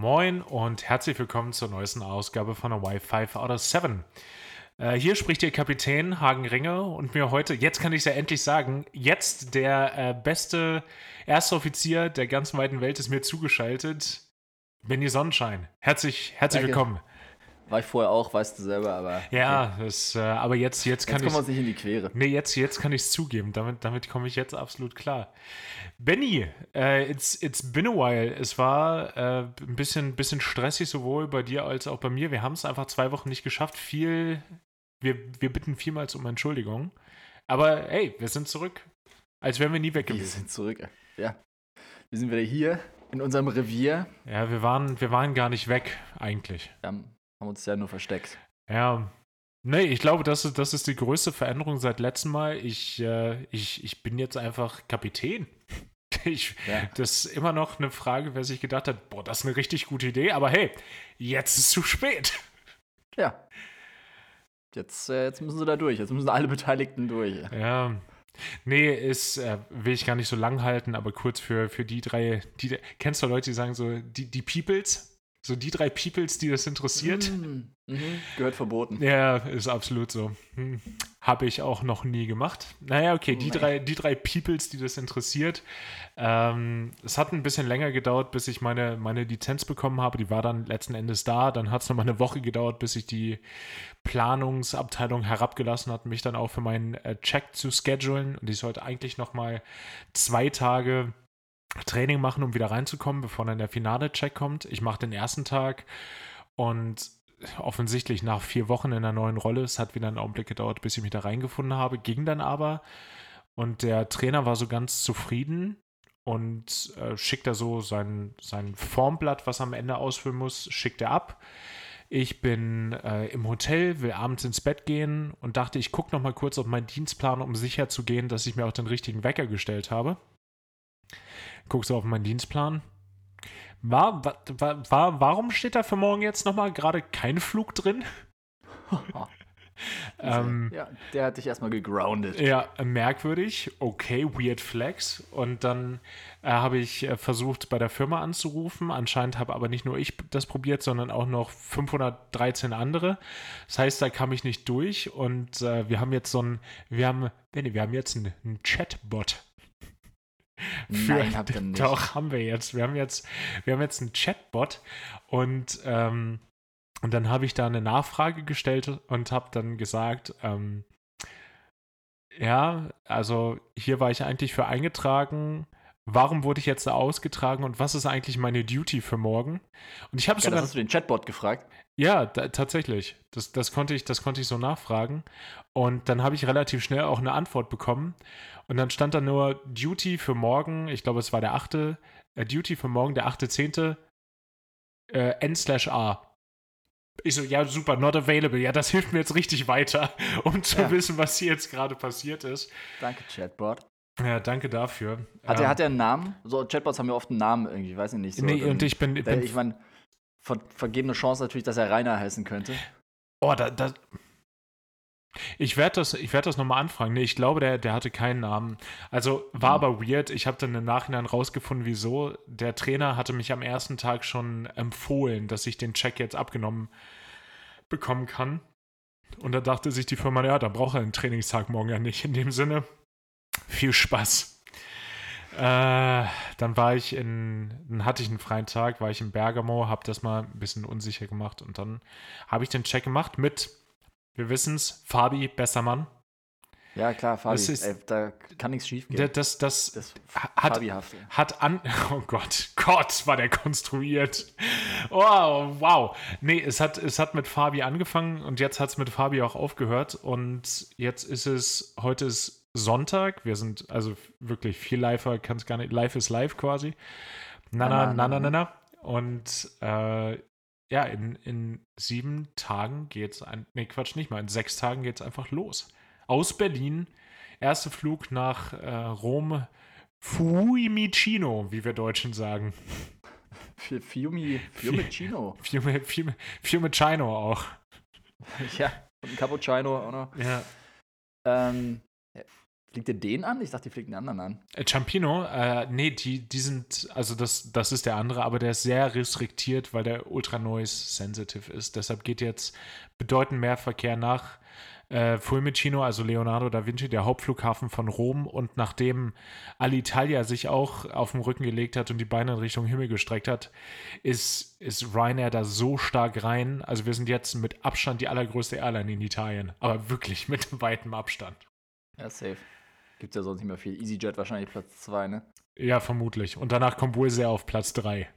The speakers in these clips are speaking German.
Moin und herzlich willkommen zur neuesten Ausgabe von der Wi-Fi out of 7. Äh, hier spricht Ihr Kapitän Hagen Ringe und mir heute, jetzt kann ich es ja endlich sagen, jetzt der äh, beste erste Offizier der ganzen weiten Welt ist mir zugeschaltet. Benny Sonnenschein. Herzlich, herzlich Danke. willkommen. War ich vorher auch, weißt du selber, aber. Ja, das, äh, aber jetzt, jetzt kann Jetzt kommen wir ich. nicht in die Quere. Nee, jetzt, jetzt kann ich es zugeben. Damit, damit komme ich jetzt absolut klar. Benny, äh, it's, it's been a while. Es war äh, ein bisschen, bisschen stressig, sowohl bei dir als auch bei mir. Wir haben es einfach zwei Wochen nicht geschafft. Viel, wir, wir bitten vielmals um Entschuldigung. Aber hey, wir sind zurück. Als wären wir nie weg Wir gewesen. sind zurück. Ja. Wir sind wieder hier in unserem Revier. Ja, wir waren, wir waren gar nicht weg, eigentlich. Wir haben, haben uns ja nur versteckt. Ja. Nee, ich glaube, das ist, das ist die größte Veränderung seit letztem Mal. Ich, äh, ich, ich bin jetzt einfach Kapitän. Ich, Ja. Das ist immer noch eine Frage, wer sich gedacht hat, boah, das ist eine richtig gute Idee, aber hey, jetzt ist zu spät. Ja. Jetzt, äh, jetzt müssen sie da durch. Jetzt müssen alle Beteiligten durch. Ja. Nee, ist, äh, will ich gar nicht so lang halten, aber kurz für, für die drei, die, kennst du Leute, die sagen so, die, die Peoples? So die drei Peoples, die das interessiert? Mhm. Mhm. Gehört verboten. Ja, ist absolut so. Hm. Habe ich auch noch nie gemacht. Naja, okay, die Nee. drei, die drei Peoples, die das interessiert. Ähm, es hat ein bisschen länger gedauert, bis ich meine, meine Lizenz bekommen habe. Die war dann letzten Endes da. Dann hat es nochmal eine Woche gedauert, bis ich die Planungsabteilung herabgelassen hat, mich dann auch für meinen äh, Check zu schedulen. Und ich sollte eigentlich nochmal zwei Tage Training machen, um wieder reinzukommen, bevor dann der finale Check kommt. Ich mache den ersten Tag und offensichtlich nach vier Wochen in der neuen Rolle, es hat wieder einen Augenblick gedauert, bis ich mich da reingefunden habe, ging dann aber und der Trainer war so ganz zufrieden und äh, schickt da so sein, sein Formblatt, was er am Ende ausfüllen muss, schickt er ab. Ich bin äh, im Hotel, will abends ins Bett gehen und dachte, ich gucke noch mal kurz auf meinen Dienstplan, um sicher zu gehen, dass ich mir auch den richtigen Wecker gestellt habe. Guckst du auf meinen Dienstplan? War, war, war, war, warum steht da für morgen jetzt nochmal gerade kein Flug drin? ähm, ja, der hat dich erstmal gegroundet. ja, merkwürdig. Okay, weird flex. Und dann äh, habe ich äh, versucht, bei der Firma anzurufen. Anscheinend habe aber nicht nur ich das probiert, sondern auch noch 513 andere. Das heißt, da kam ich nicht durch. Und äh, wir haben jetzt so ein, wir haben, Benny, wir haben jetzt einen, einen Chatbot. Nein, habt ihr nicht. Doch, haben wir jetzt. Wir haben jetzt, wir haben jetzt einen Chatbot und, ähm, und dann habe ich da eine Nachfrage gestellt und habe dann gesagt, ähm, ja, also hier war ich eigentlich für eingetragen. Warum wurde ich jetzt da ausgetragen und was ist eigentlich meine Duty für morgen? Und ich habe Ja, sogar das hast du den Chatbot gefragt. ja, da, tatsächlich. Das, das, konnte ich, das konnte ich so nachfragen. Und dann habe ich relativ schnell auch eine Antwort bekommen. Und dann stand da nur Duty für morgen, ich glaube, es war der 8. Äh, Duty für morgen, der 8.10. Äh, N slash A. Ich so, ja, super, not available. Ja, das hilft mir jetzt richtig weiter, um zu Ja. wissen, was hier jetzt gerade passiert ist. Danke, Chatbot. Ja, danke dafür. Hat, Ähm, er, hat er einen Namen? So, Chatbots haben ja oft einen Namen irgendwie, weiß ich nicht. So, nee, und ich bin, ich bin ich meine, ver vergebene Chance natürlich, dass er Rainer heißen könnte. Oh, da, da. Ich werde das, ich werd das nochmal anfragen. Nee, ich glaube, der, der hatte keinen Namen. Also war Mhm. aber weird. Ich habe dann im Nachhinein rausgefunden, wieso. Der Trainer hatte mich am ersten Tag schon empfohlen, dass ich den Check jetzt abgenommen bekommen kann. Und da dachte sich die Firma, ja, da braucht er einen Trainingstag morgen ja nicht. In dem Sinne, viel Spaß. Äh, dann war ich in, dann hatte ich einen freien Tag, war ich in Bergamo, habe das mal ein bisschen unsicher gemacht und dann habe ich den Check gemacht mit, wir wissen es, Fabi, besser Mann. Ja, klar, Fabi. Das ist- ey, da kann nichts schief gehen. Das, das, das hat, hat an. Oh Gott, Gott, war der konstruiert. Wow, wow. Nee, es hat, es hat mit Fabi angefangen und jetzt hat es mit Fabi auch aufgehört. Und jetzt ist es, heute ist Sonntag. Wir sind also wirklich viel live, kann es gar nicht. Live ist live quasi. Na, na, na, na, na, na. Und äh, ja, in, in sieben Tagen geht's ein. Nee, Quatsch, nicht mal. In sechs Tagen geht's einfach los. Aus Berlin. Erster Flug nach äh, Rom. Fiumicino, wie wir Deutschen sagen. Fi- Fiumi, Fiumicino. Fiume, Fiume, Fiumicino auch. ja, und ein Cappuccino auch noch. Ja. Ähm, Fliegt ihr den an? Ich dachte, die fliegt den anderen an. Äh, Ciampino, äh, nee, die, die sind, also das, das ist der andere, aber der ist sehr restriktiert, weil der ultra noise sensitive ist. Deshalb geht jetzt bedeutend mehr Verkehr nach äh, Fiumicino, also Leonardo da Vinci, der Hauptflughafen von Rom. Und nachdem Alitalia sich auch auf den Rücken gelegt hat und die Beine in Richtung Himmel gestreckt hat, ist, ist Ryanair da so stark rein. Also wir sind jetzt mit Abstand die allergrößte Airline in Italien. Aber wirklich mit weitem Abstand. Ja, safe. Gibt es ja sonst nicht mehr viel. EasyJet wahrscheinlich Platz 2, ne? Ja, vermutlich. Und danach kommt Wizz auf Platz 3.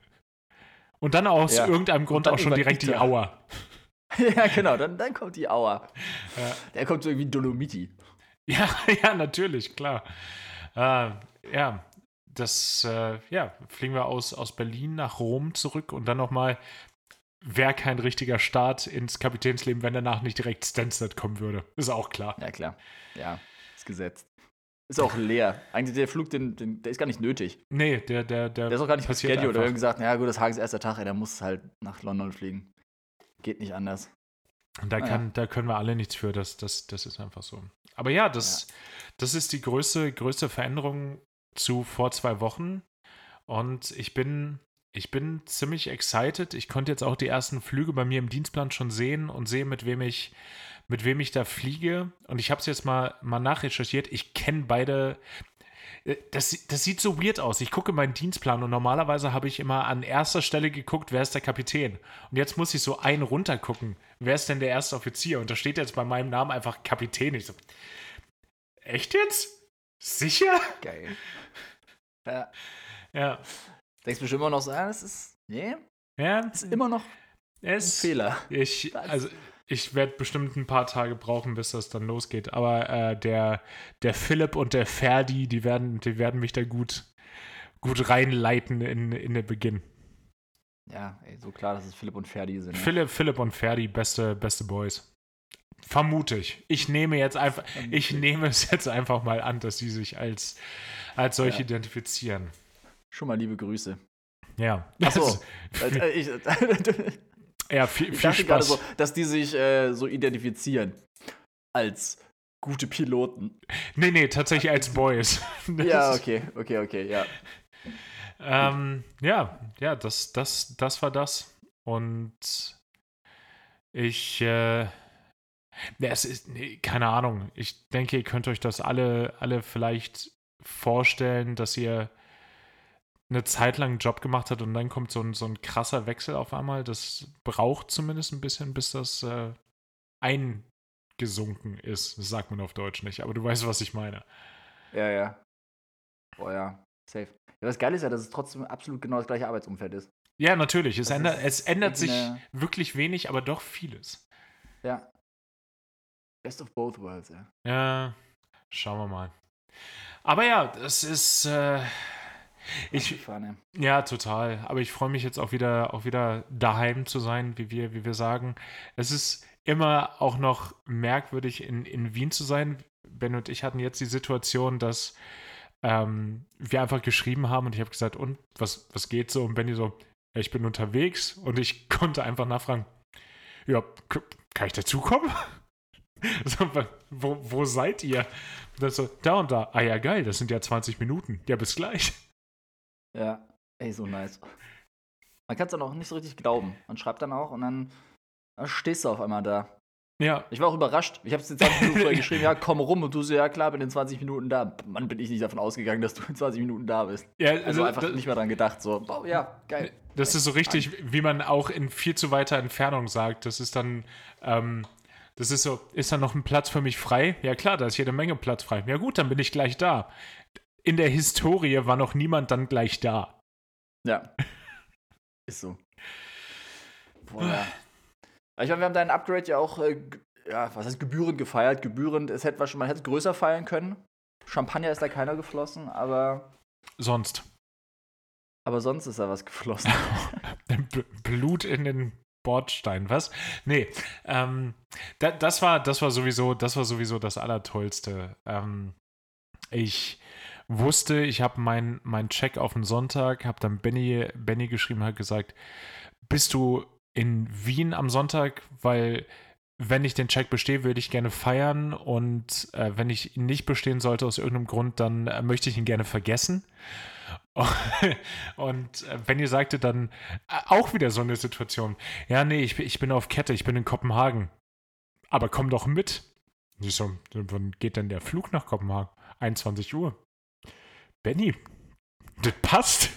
Und dann aus ja. irgendeinem Grund auch schon direkt die Auer. ja, genau, dann, dann kommt die Auer. Ja. Der kommt so irgendwie Dolomiti. Ja, ja, natürlich, klar. Äh, ja, das, äh, ja, fliegen wir aus, aus Berlin nach Rom zurück und dann nochmal, wäre kein richtiger Start ins Kapitänsleben, wenn danach nicht direkt Stansted kommen würde. Ist auch klar. Ja, klar. Ja, ist gesetzt. Ist auch leer. Eigentlich der Flug, den, den, der ist gar nicht nötig. Nee, der, der, der. Der ist auch gar nicht passiert. Oder wir haben gesagt, ja gut, das Hagen ist erster Tag, ey, der muss halt nach London fliegen. Geht nicht anders. Da, kann, ja. da können wir alle nichts für, das, das, das ist einfach so. Aber ja, das, ja. das ist die größte, größte Veränderung zu vor zwei Wochen. Und ich bin, ich bin ziemlich excited. Ich konnte jetzt auch die ersten Flüge bei mir im Dienstplan schon sehen und sehen, mit wem ich, mit wem ich da fliege. Und ich habe es jetzt mal, mal nachrecherchiert. Ich kenne beide, äh, das, das sieht so weird aus. Ich gucke meinen Dienstplan und normalerweise habe ich immer an erster Stelle geguckt, wer ist der Kapitän. Und jetzt muss ich so einen runtergucken. Wer ist denn der erste Offizier? Und da steht jetzt bei meinem Namen einfach Kapitän. Ich so, echt jetzt? Sicher? Geil. Ja. Ja. Denkst du bestimmt immer noch so, ja, das ist, nee, ja. Das ist immer noch es, ein Fehler. Ich, also, ich werde bestimmt ein paar Tage brauchen, bis das dann losgeht. Aber äh, der, der Philipp und der Ferdi, die werden, die werden mich da gut, gut reinleiten in, in den Beginn. Ja, ey, so klar, dass es Philipp und Ferdi sind. Ne? Philipp, Philipp und Ferdi, beste, beste Boys. Vermute ich. Ich nehme jetzt einfach, ich nehme es jetzt einfach mal an, dass sie sich als, als solche ja. identifizieren. Schon mal liebe Grüße. Ja. Achso. Ja, viel, viel ich Spaß. so, dass die sich äh, so identifizieren als gute Piloten. Nee, nee, tatsächlich als Boys. ja, okay, okay, okay, ja. Ähm, ja, ja, das, das, das war das. Und ich, äh, es ist, nee, keine Ahnung. Ich denke, ihr könnt euch das alle, alle vielleicht vorstellen, dass ihr eine Zeit lang einen Job gemacht hat und dann kommt so ein, so ein krasser Wechsel auf einmal. Das braucht zumindest ein bisschen, bis das äh, eingesunken ist. Das sagt man auf Deutsch nicht, aber du weißt, was ich meine. Ja, ja. Oh ja, safe. Ja, das Geile ist ja, dass es trotzdem absolut genau das gleiche Arbeitsumfeld ist. Ja, natürlich. Es, ändert, es ändert sich wirklich wenig, aber doch vieles. Ja. Best of both worlds, ja. Ja, schauen wir mal. Aber ja, das ist. Äh, ich, ja, total. Aber ich freue mich jetzt auch wieder, auch wieder daheim zu sein, wie wir, wie wir sagen. Es ist immer auch noch merkwürdig, in, in Wien zu sein. Ben und ich hatten jetzt die Situation, dass ähm, wir einfach geschrieben haben und ich habe gesagt, und was, was geht so? Und Benny so, ja, ich bin unterwegs und ich konnte einfach nachfragen, ja, kann ich dazukommen? so, wo, wo seid ihr? Und dann so, da und da. Ah ja, geil, das sind ja 20 Minuten. Ja, bis gleich. Ja, ey, so nice. Man kann es dann auch nicht so richtig glauben. Man schreibt dann auch und dann, dann stehst du auf einmal da. Ja. Ich war auch überrascht. Ich habe es jetzt 20 Minuten vorher geschrieben, ja, komm rum und du so, ja klar, bin in 20 Minuten da. Mann, bin ich nicht davon ausgegangen, dass du in 20 Minuten da bist. Ja, also, also einfach nicht mehr dran gedacht, so, wow, ja, geil. Das ist so richtig, wie man auch in viel zu weiter Entfernung sagt. Das ist dann, ähm, das ist so, ist dann noch ein Platz für mich frei? Ja klar, da ist jede Menge Platz frei. Ja gut, dann bin ich gleich da in der Historie war noch niemand dann gleich da. Ja. Ist so. Boah, ja. Ich meine, wir haben deinen Upgrade ja auch, äh, ja, was heißt gebührend gefeiert? Gebührend, es hätte man hätte es größer feiern können. Champagner ist da keiner geflossen, aber. Sonst. Aber sonst ist da was geflossen. Blut in den Bordstein, was? Nee, ähm, da, das war, das war sowieso, das war sowieso das Allertollste. Ähm, ich wusste, ich habe meinen mein Check auf den Sonntag, habe dann Benny, Benny geschrieben, hat gesagt, bist du in Wien am Sonntag, weil wenn ich den Check bestehe, würde ich gerne feiern und äh, wenn ich ihn nicht bestehen sollte aus irgendeinem Grund, dann äh, möchte ich ihn gerne vergessen. Und äh, ihr sagte, dann äh, auch wieder so eine Situation. Ja, nee, ich, ich bin auf Kette, ich bin in Kopenhagen. Aber komm doch mit. Ich so, wann geht denn der Flug nach Kopenhagen? 21 Uhr. Benny, das passt.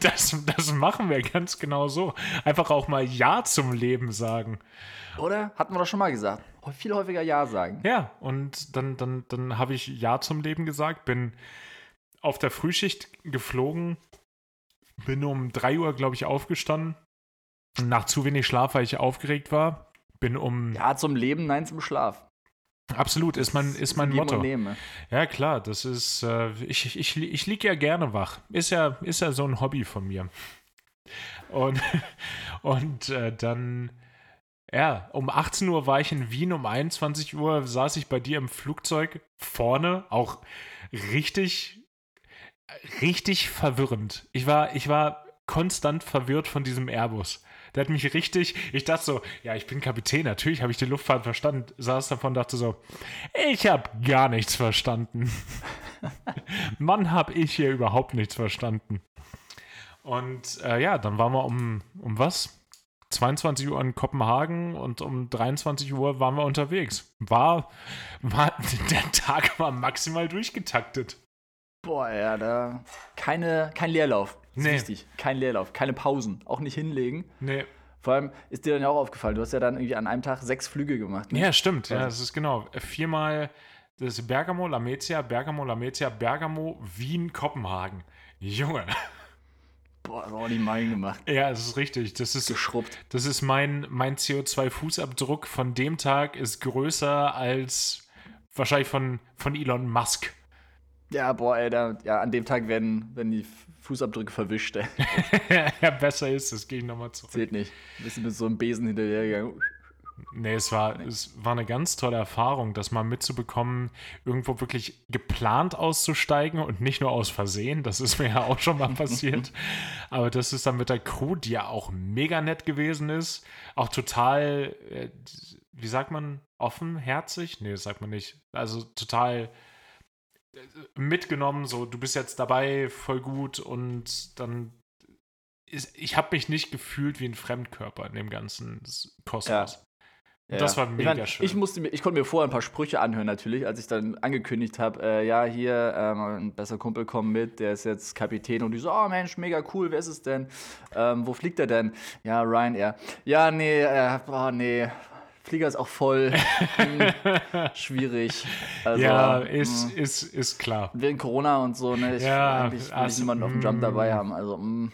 Das, das, machen wir ganz genau so. Einfach auch mal Ja zum Leben sagen. Oder? Hatten wir doch schon mal gesagt. Viel häufiger Ja sagen. Ja, und dann, dann, dann habe ich Ja zum Leben gesagt, bin auf der Frühschicht geflogen, bin um 3 Uhr, glaube ich, aufgestanden. Nach zu wenig Schlaf, weil ich aufgeregt war. Bin um. Ja, zum Leben, nein zum Schlaf. Absolut, ist mein, ist mein Motto. Ja, klar, das ist. Äh, ich ich, ich liege ja gerne wach. Ist ja, ist ja so ein Hobby von mir. Und, und äh, dann. Ja, um 18 Uhr war ich in Wien, um 21 Uhr saß ich bei dir im Flugzeug vorne, auch richtig richtig verwirrend. Ich war, ich war konstant verwirrt von diesem Airbus. Der hat mich richtig, ich dachte so, ja, ich bin Kapitän, natürlich habe ich die Luftfahrt verstanden, saß davon, dachte so, ich habe gar nichts verstanden. Mann, habe ich hier überhaupt nichts verstanden. Und äh, ja, dann waren wir um, um was? 22 Uhr in Kopenhagen und um 23 Uhr waren wir unterwegs. War, war der Tag war maximal durchgetaktet. Boah, ja, da. Keine, kein Leerlauf. Das nee. ist wichtig. Kein Leerlauf. Keine Pausen. Auch nicht hinlegen. Nee. Vor allem ist dir dann ja auch aufgefallen, du hast ja dann irgendwie an einem Tag sechs Flüge gemacht. Ne? Ja, stimmt. Ja, das ist genau. Viermal das ist Bergamo, Lamezia, Bergamo, Lamezia, Bergamo, Wien, Kopenhagen. Junge. Boah, das auch nicht mein gemacht. Ja, das ist richtig. Das ist geschrubbt. Das ist mein, mein CO2-Fußabdruck von dem Tag ist größer als wahrscheinlich von, von Elon Musk. Ja, boah, ey, da, ja, an dem Tag werden, werden die Fußabdrücke verwischt. Ja, besser ist es, gehe ich nochmal zurück. Zählt nicht. Ein bisschen mit so einem Besen hinterhergegangen. Nee, es war, nee. es war eine ganz tolle Erfahrung, das mal mitzubekommen, irgendwo wirklich geplant auszusteigen und nicht nur aus Versehen. Das ist mir ja auch schon mal passiert. Aber das ist dann mit der Crew, die ja auch mega nett gewesen ist, auch total, äh, wie sagt man, offenherzig? Nee, das sagt man nicht. Also total mitgenommen, so du bist jetzt dabei, voll gut und dann ist, ich habe mich nicht gefühlt wie ein Fremdkörper in dem ganzen Kosmos. Ja. Ja, das war mega ich mein, schön. Ich, musste, ich konnte mir vorher ein paar Sprüche anhören, natürlich, als ich dann angekündigt habe: äh, Ja, hier, ähm, ein besser Kumpel kommt mit, der ist jetzt Kapitän. Und die so: Oh Mensch, mega cool, wer ist es denn? Ähm, wo fliegt er denn? Ja, Ryanair. Ja, nee, äh, oh, nee, Flieger ist auch voll. hm, schwierig. Also, ja, ist, mh. Hm. ist, ist klar. Wegen Corona und so, ne? Ich ja, eigentlich will also, niemanden auf dem Jump dabei hm. haben. Also, mh. Hm.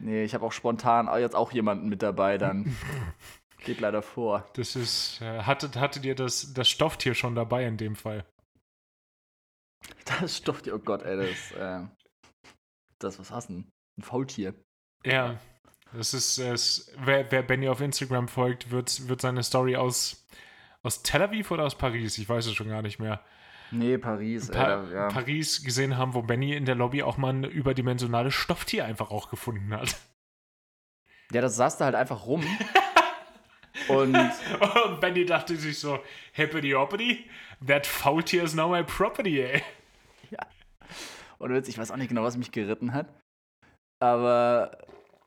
Nee, ich habe auch spontan jetzt auch jemanden mit dabei, dann geht leider vor. Das ist, äh, hattet, hattet ihr das, das Stofftier schon dabei in dem Fall? Das Stofftier, oh Gott, ey, das, äh, das, was hast du? Ein Faultier. Ja, das ist, es, wer, wer Benny auf Instagram folgt, wird, wird seine Story aus, aus Tel Aviv oder aus Paris, ich weiß es schon gar nicht mehr. Nee, Paris. Pa äh, ja. Paris gesehen haben, wo Benny in der Lobby auch mal ein überdimensionales Stofftier einfach auch gefunden hat. Ja, das saß da halt einfach rum. und, und Benny dachte sich so, hippity hoppity, that Faultier is now my property, ey. Ja. Und jetzt, ich weiß auch nicht genau, was mich geritten hat. Aber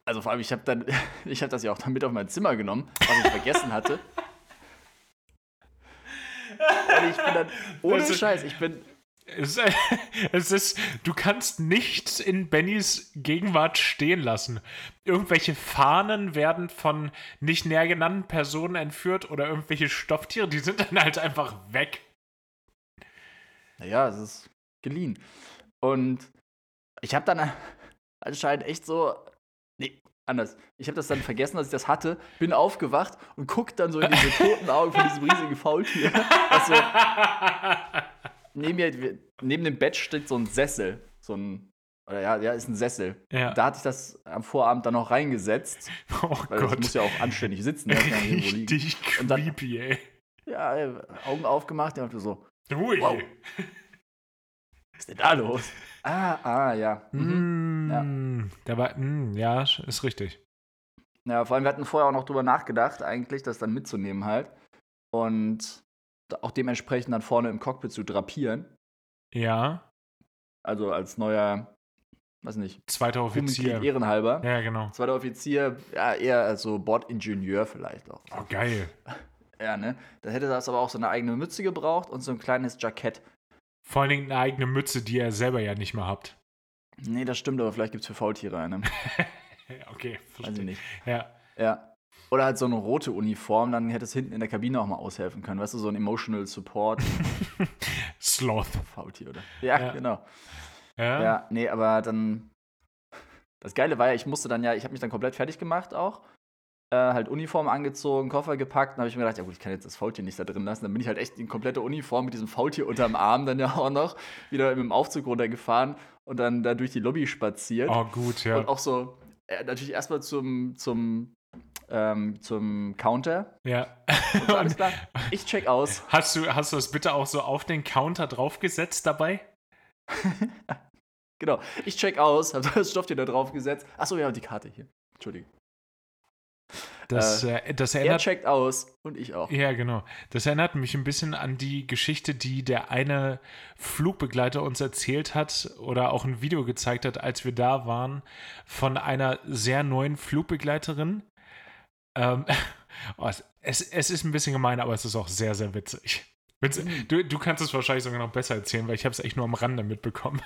also vor allem, ich habe dann, ich habe das ja auch dann mit auf mein Zimmer genommen, was ich vergessen hatte. Und ich bin dann, ohne also, Scheiß, ich bin. Es, es ist, du kannst nichts in Bennys Gegenwart stehen lassen. Irgendwelche Fahnen werden von nicht näher genannten Personen entführt oder irgendwelche Stofftiere, die sind dann halt einfach weg. Naja, es ist geliehen. Und ich habe dann anscheinend echt so anders. Ich habe das dann vergessen, dass ich das hatte, bin aufgewacht und guck dann so in diese toten Augen von diesem riesigen Faultier. Also, neben, mir, neben dem Bett steht so ein Sessel. So ein, oder ja, ja, ist ein Sessel. Ja. Da hatte ich das am Vorabend dann noch reingesetzt. Oh weil Gott. Das muss ja auch anständig sitzen. Richtig creepy, ey. Ja, Augen aufgemacht, der dachte so. Ui. Wow. Was ist denn da los? Ah, ah, ja. Mhm. Mm, ja. Da war, mm, ja, ist richtig. Ja, vor allem, wir hatten vorher auch noch drüber nachgedacht, eigentlich, das dann mitzunehmen halt. Und auch dementsprechend dann vorne im Cockpit zu drapieren. Ja. Also als neuer, weiß nicht, Zweiter Offizier. Ehrenhalber. Ja, genau. Zweiter Offizier, ja, eher so Bordingenieur vielleicht auch. Oh, geil. Ja, ne? Da hätte das aber auch so eine eigene Mütze gebraucht und so ein kleines Jackett. Vor allen Dingen eine eigene Mütze, die er selber ja nicht mehr habt. Nee, das stimmt, aber vielleicht gibt es für Faultiere eine. okay, Weiß ich nicht. Ja. Ja. Oder halt so eine rote Uniform, dann hätte es hinten in der Kabine auch mal aushelfen können. Weißt du, so ein Emotional Support. Sloth. Faultier, oder? Ja, Ja. genau. Ja. Ja, nee, aber dann. Das Geile war ja, ich musste dann ja, ich habe mich dann komplett fertig gemacht auch. Äh, halt Uniform angezogen, Koffer gepackt. Dann habe ich mir gedacht, ja gut, ich kann jetzt das Faultier nicht da drin lassen. Dann bin ich halt echt in komplette Uniform mit diesem Faultier unterm Arm dann ja auch noch wieder mit dem Aufzug runtergefahren und dann da durch die Lobby spaziert. Oh, gut, ja. Und auch so, äh, natürlich erstmal zum, zum, ähm, zum Counter. Ja. Und alles klar, ich check aus. Hast du, hast du das bitte auch so auf den Counter draufgesetzt dabei? Genau, ich check aus, habe das Stofftier da drauf gesetzt. Achso, ja, die Karte hier. Entschuldigung. Das, äh, das Er erinnert checkt aus und ich auch. Ja, genau. Das erinnert mich ein bisschen an die Geschichte, die der eine Flugbegleiter uns erzählt hat oder auch ein Video gezeigt hat, als wir da waren, von einer sehr neuen Flugbegleiterin. Ähm, oh, es, es, ist ein bisschen gemein, aber es ist auch sehr, sehr witzig. Witz- Du, du kannst es wahrscheinlich sogar noch besser erzählen, weil ich habe es echt nur am Rande mitbekommen.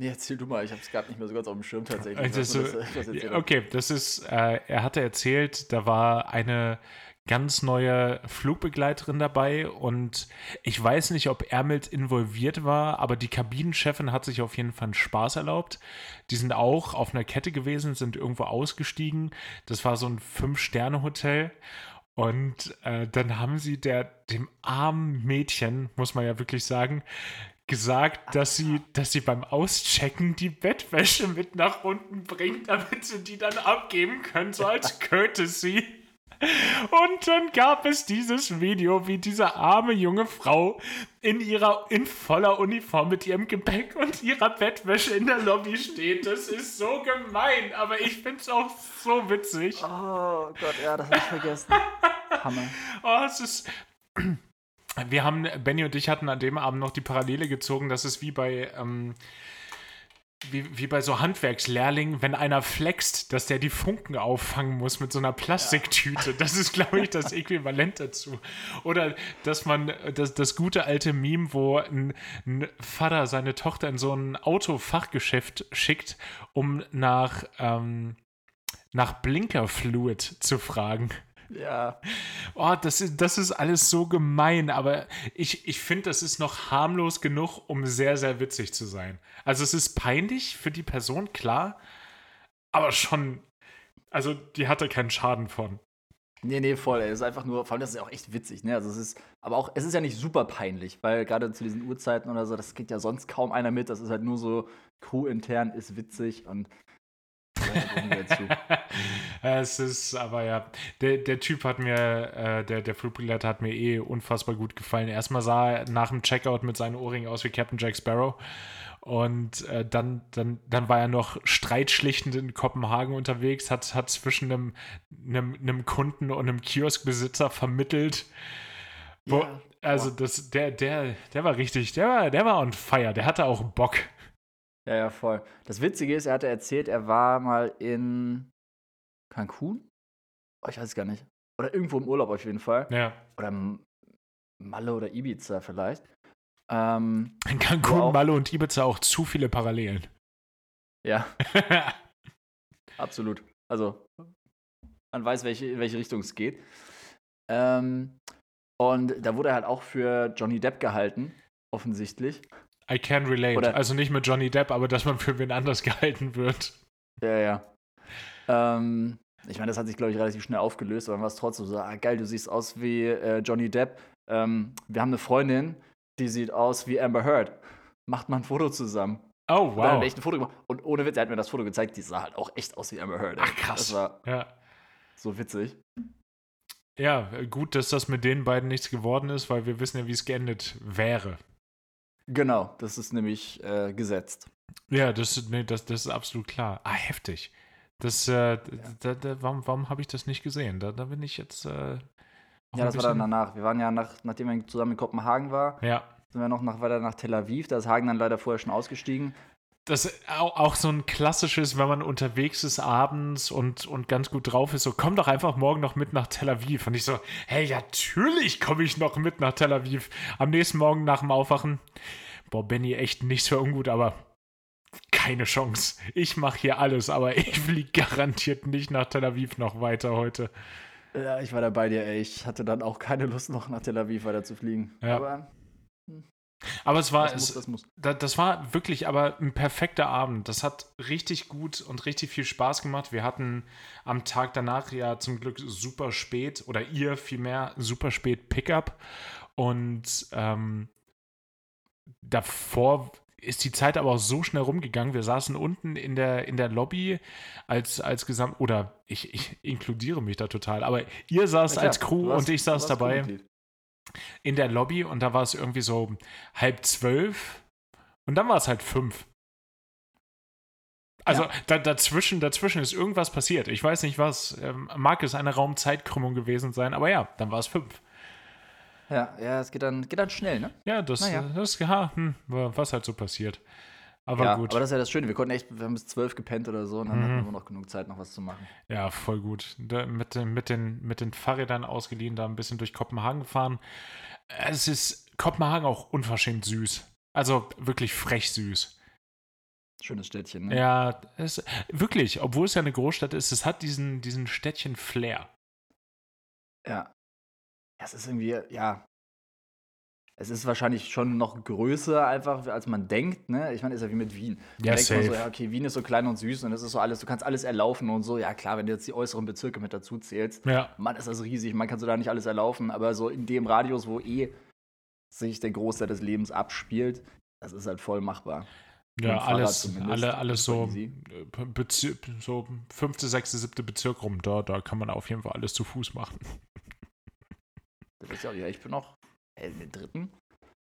Nee, erzähl du mal, ich habe es gerade nicht mehr so ganz auf dem Schirm tatsächlich. Also so- das. Okay, das ist, äh, er hatte erzählt, da war eine ganz neue Flugbegleiterin dabei und ich weiß nicht, ob er mit involviert war, aber die Kabinenchefin hat sich auf jeden Fall einen Spaß erlaubt. Die sind auch auf einer Kette gewesen, sind irgendwo ausgestiegen. Das war so ein Fünf-Sterne-Hotel. Und äh, dann haben sie der, dem armen Mädchen, muss man ja wirklich sagen, gesagt, dass sie, dass sie beim Auschecken die Bettwäsche mit nach unten bringt, damit sie die dann abgeben können, so als Courtesy. Und dann gab es dieses Video, wie diese arme junge Frau in ihrer in voller Uniform mit ihrem Gepäck und ihrer Bettwäsche in der Lobby steht. Das ist so gemein, aber ich find's auch so witzig. Oh Gott, ja, das habe ich vergessen. Hammer. Oh, es ist. Wir haben, Benny und ich hatten an dem Abend noch die Parallele gezogen, das ist wie bei, ähm, wie, wie bei so Handwerkslehrlingen, wenn einer flext, dass der die Funken auffangen muss mit so einer Plastiktüte. Das ist, glaube ich, das Äquivalent dazu. Oder dass man das, das gute alte Meme, wo ein, ein Vater seine Tochter in so ein Autofachgeschäft schickt, um nach, ähm, nach Blinkerfluid zu fragen. Ja. Oh, das ist, das ist alles so gemein, aber ich, ich finde, das ist noch harmlos genug, um sehr, sehr witzig zu sein. Also es ist peinlich für die Person, klar, aber schon, also die hatte keinen Schaden von. Nee, nee, voll. Es ist einfach nur, vor allem das ist ja auch echt witzig, ne? Also es ist, aber auch, es ist ja nicht super peinlich, weil gerade zu diesen Uhrzeiten oder so, das geht ja sonst kaum einer mit. Das ist halt nur so crew-intern ist witzig und ja, da gucken wir jetzt zu. es ist, aber ja, der, der Typ hat mir, äh, der, der Flugbegleiter hat mir eh unfassbar gut gefallen. Erstmal sah er nach dem Checkout mit seinen Ohrringen aus wie Captain Jack Sparrow. Und äh, dann, dann, dann war er noch streitschlichtend in Kopenhagen unterwegs, hat, hat zwischen einem, einem, einem Kunden und einem Kioskbesitzer vermittelt. Wo, Ja, also das, der, der, der war richtig, der war, der war on fire, der hatte auch Bock. Ja, ja, voll. Das Witzige ist, er hatte erzählt, er war mal in Cancun? Oh, ich weiß es gar nicht. Oder irgendwo im Urlaub auf jeden Fall. Ja. Oder Malle oder Ibiza vielleicht. Ähm, In Cancun, Wow. Malle und Ibiza auch zu viele Parallelen. ja, absolut. Also, man weiß, welche, in welche Richtung es geht. Ähm, und da wurde er halt auch für Johnny Depp gehalten, offensichtlich. I can relate. Oder- also nicht mit Johnny Depp, aber dass man für wen anders gehalten wird. Ja, ja. Ähm, ich meine, das hat sich, glaube ich, relativ schnell aufgelöst, aber dann war es trotzdem so, ah, geil, du siehst aus wie äh, Johnny Depp. Ähm, wir haben eine Freundin, die sieht aus wie Amber Heard. Macht mal ein Foto zusammen. Oh, Und Dann hat wow. er echt ein Foto gemacht. Und ohne Witz, er hat mir das Foto gezeigt, die sah halt auch echt aus wie Amber Heard. Ach, krass. Das war Ja. so witzig. ja, gut, dass das mit den beiden nichts geworden ist, weil wir wissen ja, wie es geendet wäre. Genau, das ist nämlich äh, gesetzt. Ja, das, nee, das, das ist absolut klar. Ah, heftig. Das, äh, da, da, warum, warum habe ich das nicht gesehen? Da, da bin ich jetzt. Äh, ja, das war dann danach. Wir waren ja, nach, nachdem wir zusammen in Kopenhagen waren, ja. sind wir noch nach, weiter nach Tel Aviv. Da ist Hagen dann leider vorher schon ausgestiegen. Das ist auch so ein klassisches, wenn man unterwegs ist abends und, und ganz gut drauf ist, so komm doch einfach morgen noch mit nach Tel Aviv. Und ich so, hey, natürlich komme ich noch mit nach Tel Aviv. Am nächsten Morgen nach dem Aufwachen, boah, Benny, echt nichts für ungut, aber keine Chance. Ich mache hier alles, aber ich fliege garantiert nicht nach Tel Aviv noch weiter heute. Ja, ich war da bei dir, ey. Ich hatte dann auch keine Lust, noch nach Tel Aviv weiter zu fliegen. Ja. Aber, hm. Aber es war, das, muss, das, muss. Das, das war wirklich aber ein perfekter Abend. Das hat richtig gut und richtig viel Spaß gemacht. Wir hatten am Tag danach ja zum Glück super spät, oder ihr vielmehr super spät Pickup. Und ähm, davor ist die Zeit aber auch so schnell rumgegangen. Wir saßen unten in der, in der Lobby als, als Gesamt, oder ich, ich inkludiere mich da total, aber ihr saß ja, als Crew warst, und ich saß dabei in der Lobby und da war es irgendwie so halb zwölf und dann war es halt fünf. Also ja. da, dazwischen, dazwischen ist irgendwas passiert. Ich weiß nicht was. Ähm, mag es eine Raumzeitkrümmung gewesen sein, aber ja, dann war es fünf. Ja, ja, es geht dann, geht dann schnell, ne? Ja, das, naja. das ja, hm, was halt so passiert. Aber ja, gut. Aber das ist ja das Schöne. Wir konnten echt, wir haben bis zwölf gepennt oder so und dann mhm. hatten wir noch genug Zeit, noch was zu machen. Ja, voll gut. Da, mit, mit, den, mit den Fahrrädern ausgeliehen, da ein bisschen durch Kopenhagen gefahren. Es ist Kopenhagen auch unverschämt süß. Also wirklich frech süß. Schönes Städtchen, ne? Ja, es, wirklich, obwohl es ja eine Großstadt ist, es hat diesen, diesen Städtchen-Flair. Ja, es ist irgendwie, ja. Es ist wahrscheinlich schon noch größer einfach, als man denkt, ne? Ich meine, ist ja wie mit Wien. Ja, denkt man so, ja, okay, Wien ist so klein und süß und das ist so alles, du kannst alles erlaufen und so. Ja, klar, wenn du jetzt die äußeren Bezirke mit dazu zählst, ja. Mann, ist das riesig, man kann so da nicht alles erlaufen, aber so in dem Radius, wo eh sich der Großteil des Lebens abspielt, das ist halt voll machbar. Ja, alles, alle, alles so, äh, Bezir so fünfte, sechste, siebte Bezirk rum. Da, da kann man auf jeden Fall alles zu Fuß machen. Das ist ja, ja, ich bin noch äh, in den dritten.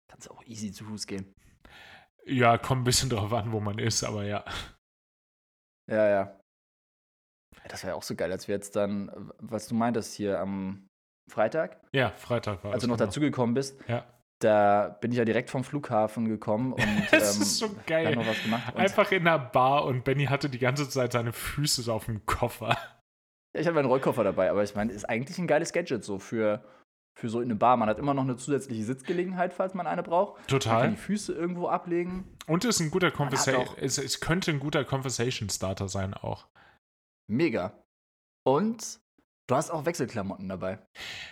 Kannst du auch easy zu Fuß gehen. Ja, kommt ein bisschen drauf an, wo man ist, aber ja. Ja, ja. Das war ja auch so geil, als wir jetzt dann, was du meintest hier am Freitag. Ja, Freitag war Als du noch genau. dazugekommen bist. Ja. Da bin ich ja direkt vom Flughafen gekommen und das ähm, ist so geil. noch was gemacht. Einfach in der Bar und Benny hatte die ganze Zeit seine Füße auf dem Koffer. Ja, ich hatte meinen Rollkoffer dabei, aber ich meine, ist eigentlich ein geiles Gadget so für für so eine Bar. Man hat immer noch eine zusätzliche Sitzgelegenheit, falls man eine braucht. Total. Man kann die Füße irgendwo ablegen. Und ist ein guter Conversation. Es, es könnte ein guter Conversation Starter sein auch. Mega. Und du hast auch Wechselklamotten dabei.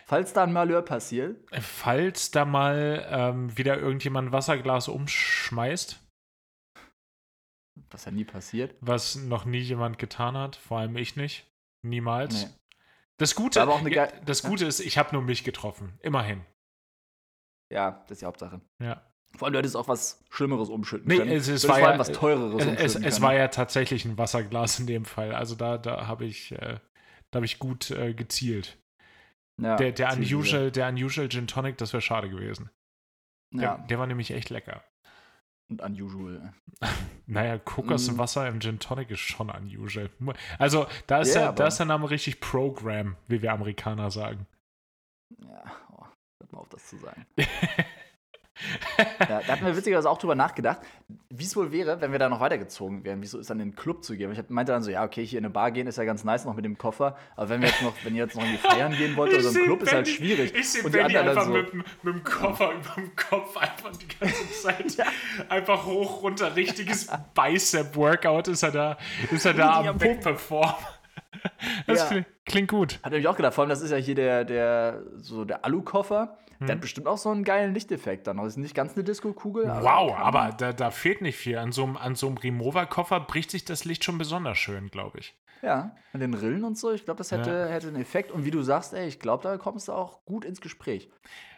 Falls da ein Malheur passiert. Falls da mal ähm, wieder irgendjemand ein Wasserglas umschmeißt. Was ja nie passiert. Was noch nie jemand getan hat, vor allem ich nicht. Niemals. Nee. Das Gute, das Gute ist, ich habe nur mich getroffen. Immerhin. Ja, das ist die Hauptsache. Ja. Vor allem, du hättest auch was Schlimmeres umschütten nee, können. Es, es war ja, was Teureres es, es, es war ja tatsächlich ein Wasserglas in dem Fall. Also da, da habe ich, äh, hab ich gut äh, gezielt. Ja, der, der, unusual, der Unusual Gin Tonic, das wäre schade gewesen. Ja. Der, der war nämlich echt lecker und unusual. naja, Kokoswasser mm. im Gin Tonic ist schon unusual. Also, da ist, yeah, der, da ist der Name richtig Program, wie wir Amerikaner sagen. Ja, oh, hört mal auf, das zu sagen. ja, da hatten wir witzigerweise auch drüber nachgedacht, wie es wohl wäre, wenn wir da noch weitergezogen wären. Wieso ist dann in den Club zu gehen? Ich meinte dann so, ja, okay, hier in eine Bar gehen ist ja ganz nice noch mit dem Koffer, aber wenn wir jetzt noch, wenn ihr jetzt noch irgendwie feiern gehen wollt oder so im Club, ist halt schwierig. Ich sehe Benny einfach so, mit, mit, dem Koffer über dem Kopf einfach die ganze Zeit ja. einfach hoch, runter, richtiges Bicep-Workout ist er da, ist er da am Big Perform. Das ja. klingt, klingt gut. Hat nämlich auch gedacht, vor allem das ist ja hier der, der, so der Alu-Koffer der hat hm. bestimmt auch so einen geilen Lichteffekt dann. Das ist nicht ganz eine Disco-Kugel. Wow, aber da, da fehlt nicht viel. An so einem, an so einem Remover-Koffer bricht sich das Licht schon besonders schön, glaube ich. Ja, an den Rillen und so. Ich glaube, das hätte, ja. hätte einen Effekt. Und wie du sagst, ey, ich glaube, da kommst du auch gut ins Gespräch.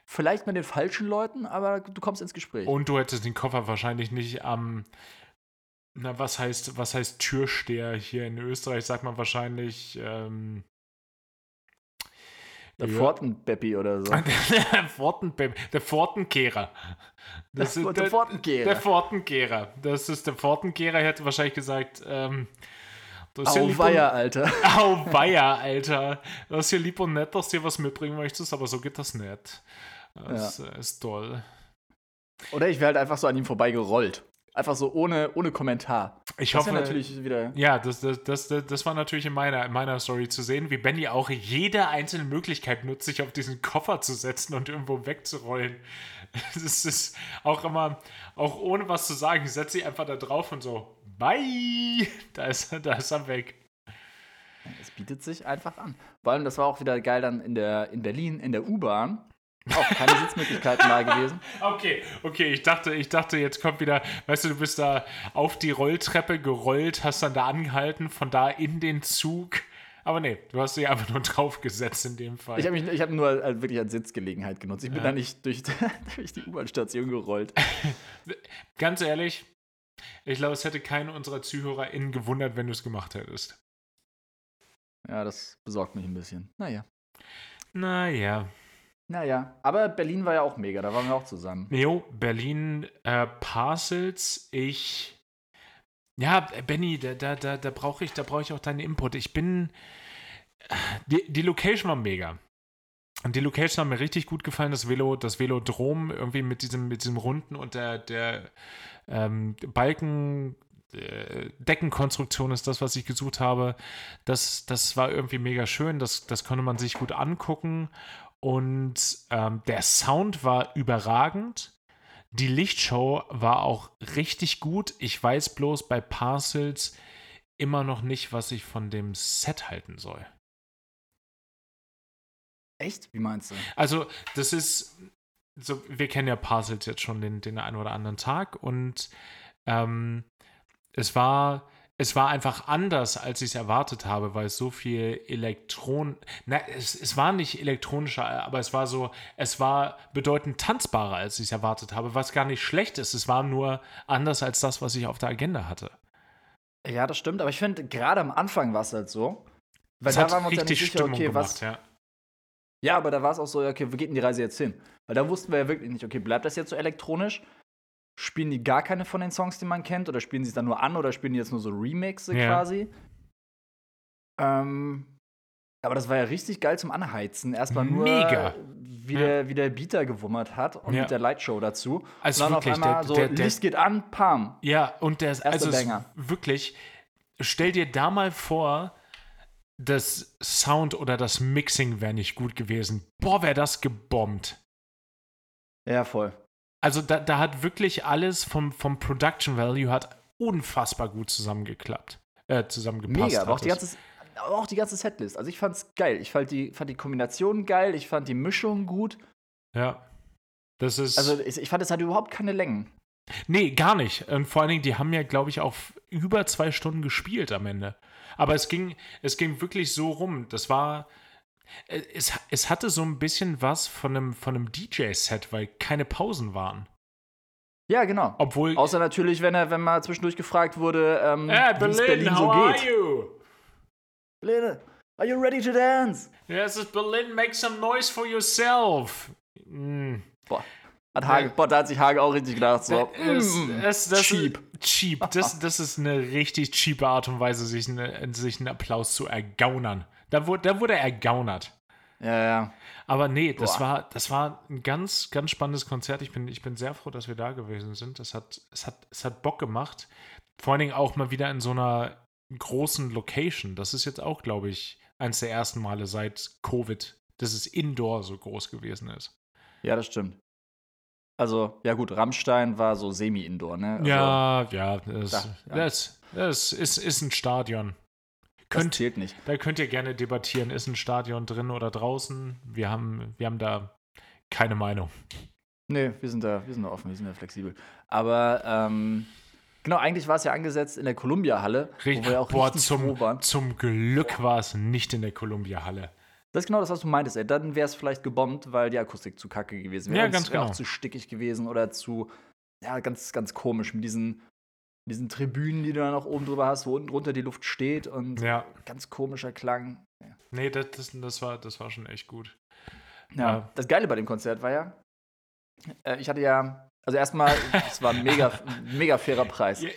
Vielleicht mit den falschen Leuten, aber du kommst ins Gespräch. Und du hättest den Koffer wahrscheinlich nicht am. na, was heißt, was heißt Türsteher hier in Österreich? Sagt man wahrscheinlich. Ähm, der ja. Fortenbeppi oder so. der Fortenbeppi, der Fortenkehrer. Das der, ist der, Fortenkehrer. Der Fortenkehrer. Das ist der Fortenkehrer, hätte wahrscheinlich gesagt, ähm, Das ja Auweia, Alter. Auweia, Alter. Das ist ja lieb und nett, dass du dir was mitbringen möchtest, aber so geht das nicht. Das äh, ist toll. Oder ich wäre halt einfach so an ihm vorbeigerollt. Einfach so ohne, ohne Kommentar. Ich Das hoffe, natürlich wieder. Ja, das, das, das, das das war natürlich in meiner, in meiner Story zu sehen, wie Benny auch jede einzelne Möglichkeit nutzt, sich auf diesen Koffer zu setzen und irgendwo wegzurollen. Das ist auch immer, auch ohne was zu sagen, setzt sich einfach da drauf und so, bye, da ist, da ist er weg. Es bietet sich einfach an. Vor allem, das war auch wieder geil dann in, der, in Berlin, in der U-Bahn. Auch keine Sitzmöglichkeiten da gewesen. Okay, okay, ich dachte, ich dachte, jetzt kommt wieder, weißt du, du bist da auf die Rolltreppe gerollt, hast dann da angehalten, von da in den Zug. Aber nee, du hast dich einfach nur draufgesetzt in dem Fall. Ich habe hab nur äh, wirklich als Sitzgelegenheit genutzt. Ich bin Ja. da nicht durch, durch die U-Bahn-Station gerollt. Ganz ehrlich, ich glaube, es hätte keinen unserer ZuhörerInnen gewundert, wenn du es gemacht hättest. Ja, das besorgt mich ein bisschen. Naja. Naja. Naja. Aber Berlin war ja auch mega, da waren wir auch zusammen. Jo, Berlin, äh, Parcels, ich. Ja, Benny, da, da, da, da brauche ich, da ich auch deinen Input. Ich bin. Die, die Location war mega. Und die Location hat mir richtig gut gefallen, das Velo, das Velodrom, irgendwie mit diesem, mit diesem Runden und der, der ähm, Balken, äh, Deckenkonstruktion ist das, was ich gesucht habe. Das, das war irgendwie mega schön, das, das konnte man sich gut angucken. Und ähm, der Sound war überragend. Die Lichtshow war auch richtig gut. Ich weiß bloß bei Parcels immer noch nicht, was ich von dem Set halten soll. Echt? Wie meinst du? Also, das ist, so, wir kennen ja Parcels jetzt schon den, den einen oder anderen Tag und ähm, es war, es war einfach anders, als ich es erwartet habe, weil es so viel Elektron, na, es, es war nicht elektronischer, aber es war so, es war bedeutend tanzbarer, als ich es erwartet habe, was gar nicht schlecht ist. Es war nur anders als das, was ich auf der Agenda hatte. Ja, das stimmt, aber ich finde, gerade am Anfang war es halt so. Weil Es da waren wir uns ja nicht sicher, Stimmung okay, gemacht, was. ja. Ja, aber da war es auch so, okay, wo geht denn die Reise jetzt hin? Weil da wussten wir ja wirklich nicht, okay, bleibt das jetzt so elektronisch? Spielen die gar keine von den Songs, die man kennt? Oder spielen sie es dann nur an? Oder spielen die jetzt nur so Remixe Ja. quasi? Ähm, aber das war ja richtig geil zum Anheizen. Erstmal nur, Mega. wie, der, wie der Beater gewummert hat und Ja. mit der Lightshow dazu. Also und dann wirklich, auf einmal der- so, der- der- Licht geht an, pam. Ja, und der also es, Banger. wirklich, stell dir da mal vor, das Sound oder das Mixing wäre nicht gut gewesen. Boah, wäre das gebombt. Ja, voll. Also da, da hat wirklich alles vom, vom Production Value hat unfassbar gut zusammengeklappt. Äh, zusammengepasst. Mega, aber auch die, ganze, aber auch die ganze Setlist. Also ich fand's geil. Ich fand die, fand die Kombination geil, ich fand die Mischung gut. Ja. Das ist. Also ich, ich fand, es hat überhaupt keine Längen. Nee, gar nicht. Und vor allen Dingen, die haben ja, glaube ich, auch über zwei Stunden gespielt am Ende. Aber es ging, es ging wirklich so rum. Das war. Äh, Es, es hatte so ein bisschen was von einem, von einem DJ-Set, weil keine Pausen waren. Ja, genau. Obwohl. Außer natürlich, wenn er, wenn mal zwischendurch gefragt wurde, ähm, Hey, wie es Berlin, Berlin so how are geht. you? Berlin, are you ready to dance? Yes, it's Berlin, make some noise for yourself. Mm. Boah, hat Hage, boah, da hat sich Hage auch richtig gedacht. So, Das, mm, das, das cheap. Ist, cheap. Das, das ist eine richtig cheape Art und Weise, sich, eine, sich einen Applaus zu ergaunern. Da wurde, da wurde er ergaunert. Ja, ja. Aber nee, das Boah. war, das war ein ganz, ganz spannendes Konzert. Ich bin, ich bin sehr froh, dass wir da gewesen sind. Es hat, es hat, es hat Bock gemacht. Vor allen Dingen auch mal wieder in so einer großen Location. Das ist jetzt auch, glaube ich, eins der ersten Male seit Covid, dass es indoor so groß gewesen ist. Ja, das stimmt. Also, ja gut, Rammstein war so semi-indoor, ne? Also, ja, ja, das, Da, ja. das, das ist, ist ein Stadion. Das Könnt, zählt nicht. da könnt ihr gerne debattieren, ist ein Stadion drin oder draußen. Wir haben, wir haben da keine Meinung. Nee, wir sind da, wir sind da offen, wir sind da flexibel. Aber ähm, genau, eigentlich war es ja angesetzt in der Columbia-Halle, wo wir ja auch Boah, richtig zum, waren. zum Glück war es nicht in der Columbia-Halle. Das ist genau das, was du meintest, ey. Dann wäre es vielleicht gebombt, weil die Akustik zu kacke gewesen wäre. Ja, ganz genau. auch zu stickig gewesen oder zu, ja, ganz, ganz komisch mit diesen, diesen Tribünen, die du dann auch oben drüber hast, wo unten drunter die Luft steht und Ja, ganz komischer Klang. nee, das, das, das, war, das war schon echt gut. Ja. Ja. Das Geile bei dem Konzert war ja, äh, ich hatte ja, also erstmal, es war ein mega, mega fairer Preis. Ja,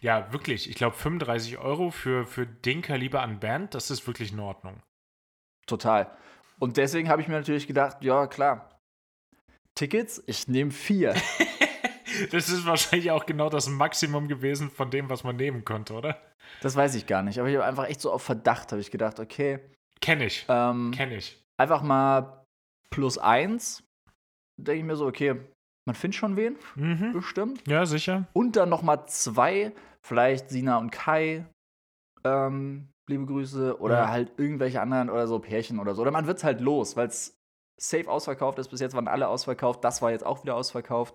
Ja, wirklich. Ich glaube, 35 Euro für, für den Kaliber an Band, das ist wirklich in Ordnung. Total. Und deswegen habe ich mir natürlich gedacht, ja, klar. Tickets, ich nehme vier. das ist wahrscheinlich auch genau das Maximum gewesen von dem, was man nehmen konnte, oder? Das weiß ich gar nicht. Aber ich habe einfach echt so auf Verdacht, habe ich gedacht, okay. Kenn ich. Ähm, Kenn ich. Einfach mal plus eins. Denke ich mir so, okay, man findet schon wen, Mhm. bestimmt. Ja, sicher. Und dann noch mal zwei, vielleicht Sina und Kai. Ähm, liebe Grüße. Oder Ja. halt irgendwelche anderen oder so Pärchen oder so. Oder man wird's halt los, weil es safe ausverkauft ist. Bis jetzt waren alle ausverkauft. Das war jetzt auch wieder ausverkauft.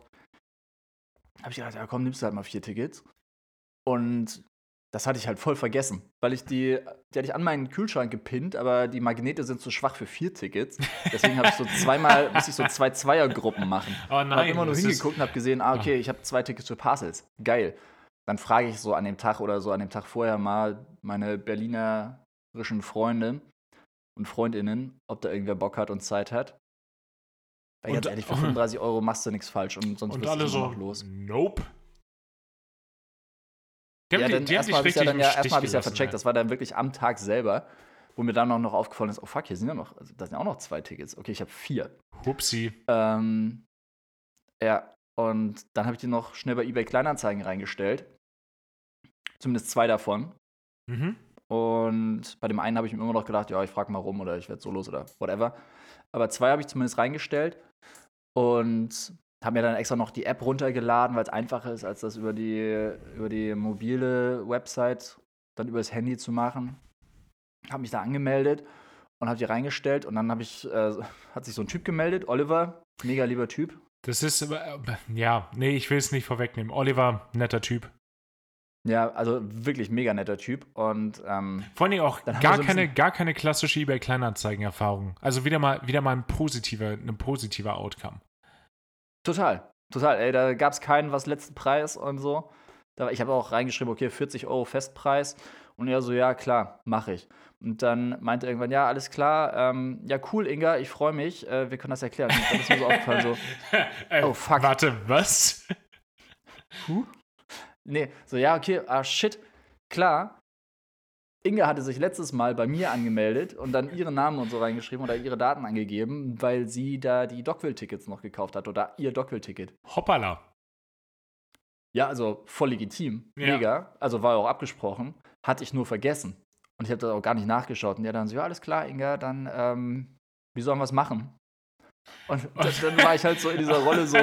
Habe ich gedacht, ja komm, nimmst du halt mal vier Tickets. Und das hatte ich halt voll vergessen, weil ich die, die hatte ich an meinen Kühlschrank gepinnt, aber die Magnete sind zu schwach für vier Tickets. Deswegen habe ich so zweimal, muss ich so zwei Zweiergruppen machen. Oh Ich habe nein. immer nur hingeguckt und habe gesehen, ah, okay, ich habe zwei Tickets für Parcels. Geil. Dann frage ich so an dem Tag oder so an dem Tag vorher mal meine berlinerischen Freunde und Freundinnen, ob da irgendwer Bock hat und Zeit hat. Weil Und- ganz ehrlich, für 35 Euro machst du nichts falsch und sonst Und wirst du so, noch los. nope. Die Ja, dann erstmal habe ich ja dann ja, erstmal habe ich ja vercheckt. Das war dann wirklich am Tag selber, wo mir dann auch noch aufgefallen ist, oh fuck, hier sind ja noch, also, da sind ja auch noch zwei Tickets. Okay, ich habe vier. Hupsi. Ähm, ja, und dann habe ich die noch schnell bei eBay Kleinanzeigen reingestellt. Zumindest zwei davon. Mhm. Und bei dem einen habe ich mir immer noch gedacht, ja, ich frage mal rum oder ich werde so los oder whatever. Aber zwei habe ich zumindest reingestellt und habe mir dann extra noch die App runtergeladen, weil es einfacher ist, als das über die, über die mobile Website dann über das Handy zu machen. Habe mich da angemeldet und habe die reingestellt und dann habe ich, äh, hat sich so ein Typ gemeldet, Oliver, mega lieber Typ. Das ist, äh, ja, nee, ich will es nicht vorwegnehmen. Oliver, netter Typ. Ja, also wirklich mega netter Typ und ähm, Vor allem auch Dann haben gar so ein keine, gar keine klassische eBay Kleinanzeigen-Erfahrung. Also wieder mal, wieder mal ein positiver, ein positiver Outcome. Total, total. Ey, da gab es keinen was letzten Preis und so. Ich habe auch reingeschrieben, okay, 40 Euro Festpreis. Und er so, ja, klar, mache ich. Und dann meinte er irgendwann, ja, alles klar, ähm, ja, cool, Inga, ich freue mich, äh, wir können das erklären. Und dann ist mir so aufgefallen, so, Äh, Oh, fuck. Warte, was? huh? Nee, so, ja, okay, ah, shit, klar. Inga hatte sich letztes Mal bei mir angemeldet und dann ihren Namen und so reingeschrieben oder ihre Daten angegeben, weil sie da die Dockville-Tickets noch gekauft hat oder ihr Dockville-Ticket. Hoppala. Ja, also voll legitim. Ja. Mega. Also war ja auch abgesprochen. Hatte ich nur vergessen. Und ich habe das auch gar nicht nachgeschaut. Und der dann so, ja, alles klar, Inga, dann, ähm, wie sollen wir es machen? Und dann war ich halt so in dieser Rolle so,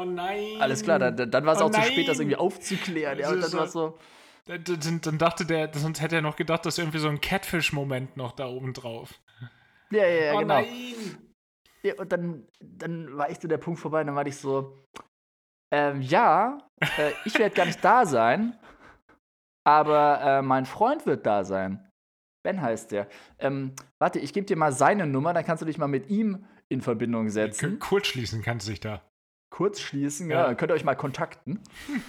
Oh nein. alles klar, dann, dann war es Oh auch zu spät, das nein. irgendwie aufzuklären. Ja, und dann war so- Dann, dann, dachte der, sonst hätte er noch gedacht, dass irgendwie so ein Catfish-Moment noch da oben drauf. ja, ja, ja, oh genau. nein. Ja, und dann, dann war echt so der Punkt vorbei. Und dann war ich so, ähm, ja, äh, ich werde gar nicht da sein, aber äh, mein Freund wird da sein. Ben heißt der. Ähm, warte, ich gebe dir mal seine Nummer, dann kannst du dich mal mit ihm in Verbindung setzen. Kurz schließen kannst du dich da. Kurz schließen, Ja. ja, dann könnt ihr euch mal kontakten.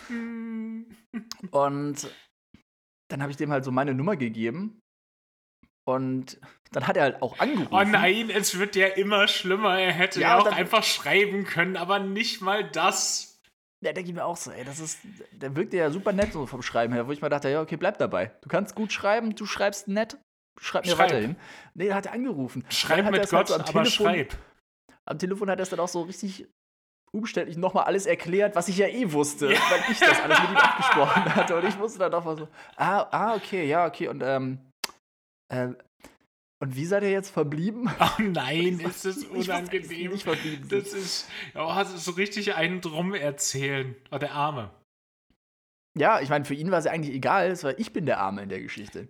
Und dann habe ich dem halt so meine Nummer gegeben. Und dann hat er halt auch angerufen. Oh nein, es wird ja immer schlimmer. Er hätte Ja, ja, auch dann- einfach schreiben können, aber nicht mal das. Ja, denke ich mir auch so, ey, das ist, der wirkte ja super nett so vom Schreiben her, wo ich mir dachte, ja, okay, bleib dabei. Du kannst gut schreiben, du schreibst nett, schreib mir Schreib. weiterhin. Nee, da hat er angerufen. Schreib Dann mit es halt Gott, so am aber Telefon- schreib. Am Telefon hat er es dann auch so richtig umständlich nochmal alles erklärt, was ich ja eh wusste, Ja. weil ich das alles mit ihm abgesprochen hatte. Und ich wusste dann doch mal so, ah, ah, okay, ja, okay. Und, ähm, äh, und wie seid ihr jetzt verblieben? Oh nein, ist das unangenehm. nicht verblieben sind. Das ist, oh, das ist so richtig einen drum erzählen. Oh, der Arme. Ja, ich meine, für ihn war es ja eigentlich egal, weil ich bin der Arme in der Geschichte.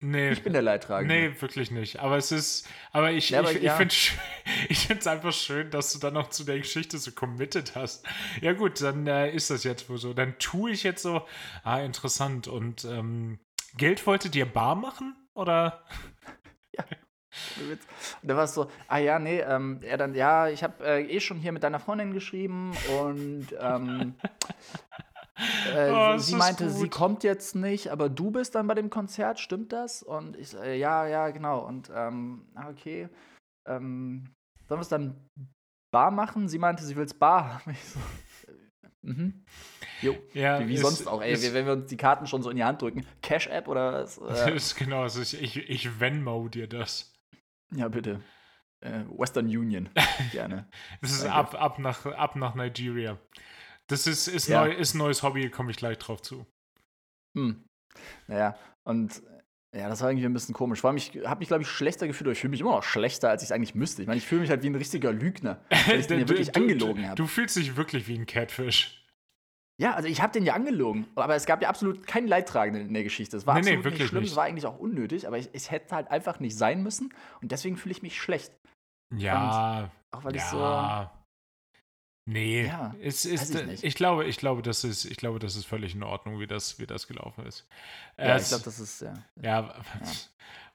Nee. Ich bin der Leidtragende. Nee, wirklich nicht. Aber es ist, aber ich, Ja, ich, ich ja. finde ich es einfach schön, dass du dann noch zu der Geschichte so committed hast. Ja gut, dann äh, ist das jetzt wohl so. Dann tue ich jetzt so, ah, interessant. Und ähm, Geld wolltet ihr bar machen? Oder? Witz. Und da war es so, ah ja, nee, ähm, er dann, ja, ich habe äh, eh schon hier mit deiner Freundin geschrieben und ähm, äh, Oh, sie meinte, sie gut. kommt jetzt nicht, aber du bist dann bei dem Konzert, stimmt das? Und ich, äh, ja, ja, genau. Und ähm, ah, okay, ähm, sollen wir es dann bar machen? Sie meinte, sie will es bar haben. Ich so, Mhm. Jo, Ja, wie, wie ist- sonst auch, ey, ist- wenn wir uns die Karten schon so in die Hand drücken. Cash-App oder was? Äh, ist genau, also ich, ich, ich Venmo dir das. ja, bitte. Äh, Western Union, gerne. Das ist Danke. ab, ab, nach, ab nach Nigeria. Das ist, ist, Ja. neu, ist ein neues Hobby, komme ich gleich drauf zu. Hm. Naja, und ja, das war irgendwie ein bisschen komisch. Vor allem, ich habe mich, glaube ich, schlechter gefühlt, ich fühle mich immer noch schlechter, als ich es eigentlich müsste. Ich meine, ich fühle mich halt wie ein richtiger Lügner, weil ich den ja wirklich angelogen du, habe. du fühlst dich wirklich wie ein Catfish. Ja, also ich habe den ja angelogen, aber es gab ja absolut keinen Leidtragenden in der Geschichte. Es war Nee, nee, absolut wirklich nicht schlimm, es war eigentlich auch unnötig, aber ich, es hätte halt einfach nicht sein müssen und deswegen fühle ich mich schlecht. Ja, Auch weil ich so. Nee, Ja, es ist, ich ich, glaube, ich glaube, das ist, ich glaube, das ist völlig in Ordnung, wie das, wie das gelaufen ist. Ja, Es- ich glaube, das ist ja. ja,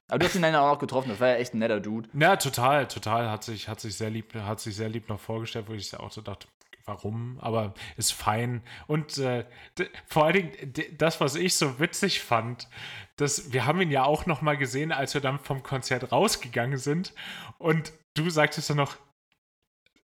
Aber du hast ihn dann auch noch getroffen, das war ja echt ein netter Dude. Ja, total, total. Hat sich, hat sich sehr lieb, hat sich sehr lieb noch vorgestellt, wo ich auch so dachte, warum? Aber ist fein. Und äh, vor allen Dingen, das, was ich so witzig fand, dass wir haben ihn ja auch noch mal gesehen, als wir dann vom Konzert rausgegangen sind. Und du sagtest dann noch,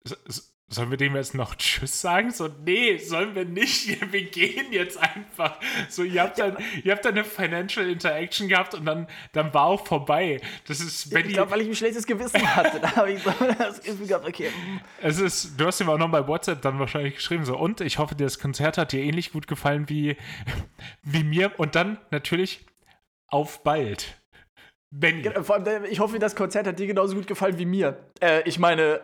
"S- s- Sollen wir dem jetzt noch Tschüss sagen? So, nee, sollen wir nicht. Wir gehen jetzt einfach. So, ihr habt dann, ihr habt dann eine Financial Interaction gehabt und dann, dann war auch vorbei. Das ist, wenn ich glaube, weil ich ein schlechtes Gewissen hatte. Da habe ich so das Gefühl gehabt, okay. hm. Es ist, du hast ihm auch noch bei WhatsApp dann wahrscheinlich geschrieben, so, und ich hoffe, das Konzert hat dir ähnlich gut gefallen wie, wie mir. Und dann natürlich auf bald. Benny. Genau, Vor allem, ich hoffe, das Konzert hat dir genauso gut gefallen wie mir. Äh, ich meine,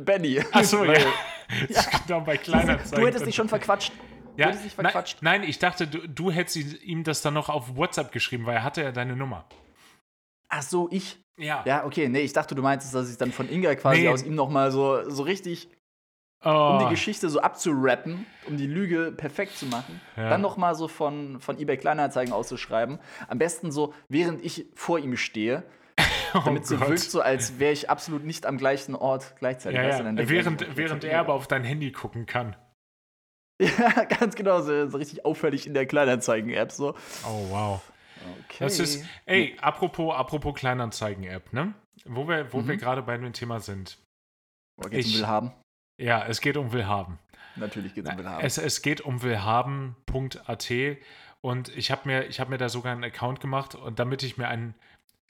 Benny. Achso, ja. Ist genau bei Kleinanzeigen. Du hättest dich schon verquatscht. ja, du hättest dich nein, verquatscht. nein, ich dachte, du, du hättest ihm das dann noch auf WhatsApp geschrieben, weil er hatte ja deine Nummer. Ach so, ich. Ja. Ja, okay, nee, ich dachte, du meintest, dass ich dann von Inga quasi Nee. aus ihm nochmal so, so richtig, Oh, um die Geschichte so abzurappen, um die Lüge perfekt zu machen, Ja. dann nochmal so von, von eBay Kleinanzeigen auszuschreiben. Am besten so, während ich vor ihm stehe, damit es so Oh Gott. wirkt, so als wäre ich absolut nicht am gleichen Ort gleichzeitig. ja, ja. Während, während jetzt er aber auf dein Handy gucken kann. Ja, ganz genau, so, so richtig auffällig in der Kleinanzeigen-App so. Oh, wow. Okay. Das ist, ey, apropos, apropos Kleinanzeigen-App, ne? Wo wir, wo wir Mhm. gerade bei dem Thema sind. Boah, geht's um Willhaben? Ja, es geht um Willhaben. Natürlich geht's um Willhaben. Es, es geht um willhaben.at und ich habe mir, ich hab mir da sogar einen Account gemacht und damit ich mir einen,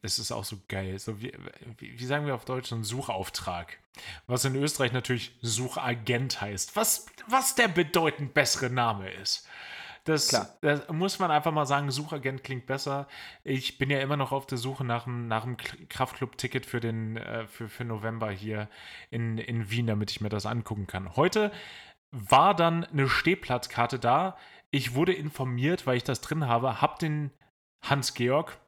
das ist auch so geil, so wie, wie, sagen wir auf Deutsch, so einen Suchauftrag. Was in Österreich natürlich Suchagent heißt. Was, was der bedeutend bessere Name ist. Das, das muss man einfach mal sagen, Suchagent klingt besser. Ich bin ja immer noch auf der Suche nach einem, nach einem Kraftclub-Ticket für, den, äh, für, für November hier in, in Wien, damit ich mir das angucken kann. Heute war dann eine Stehplatzkarte da. Ich wurde informiert, weil ich das drin habe, hab den Hans-Georg,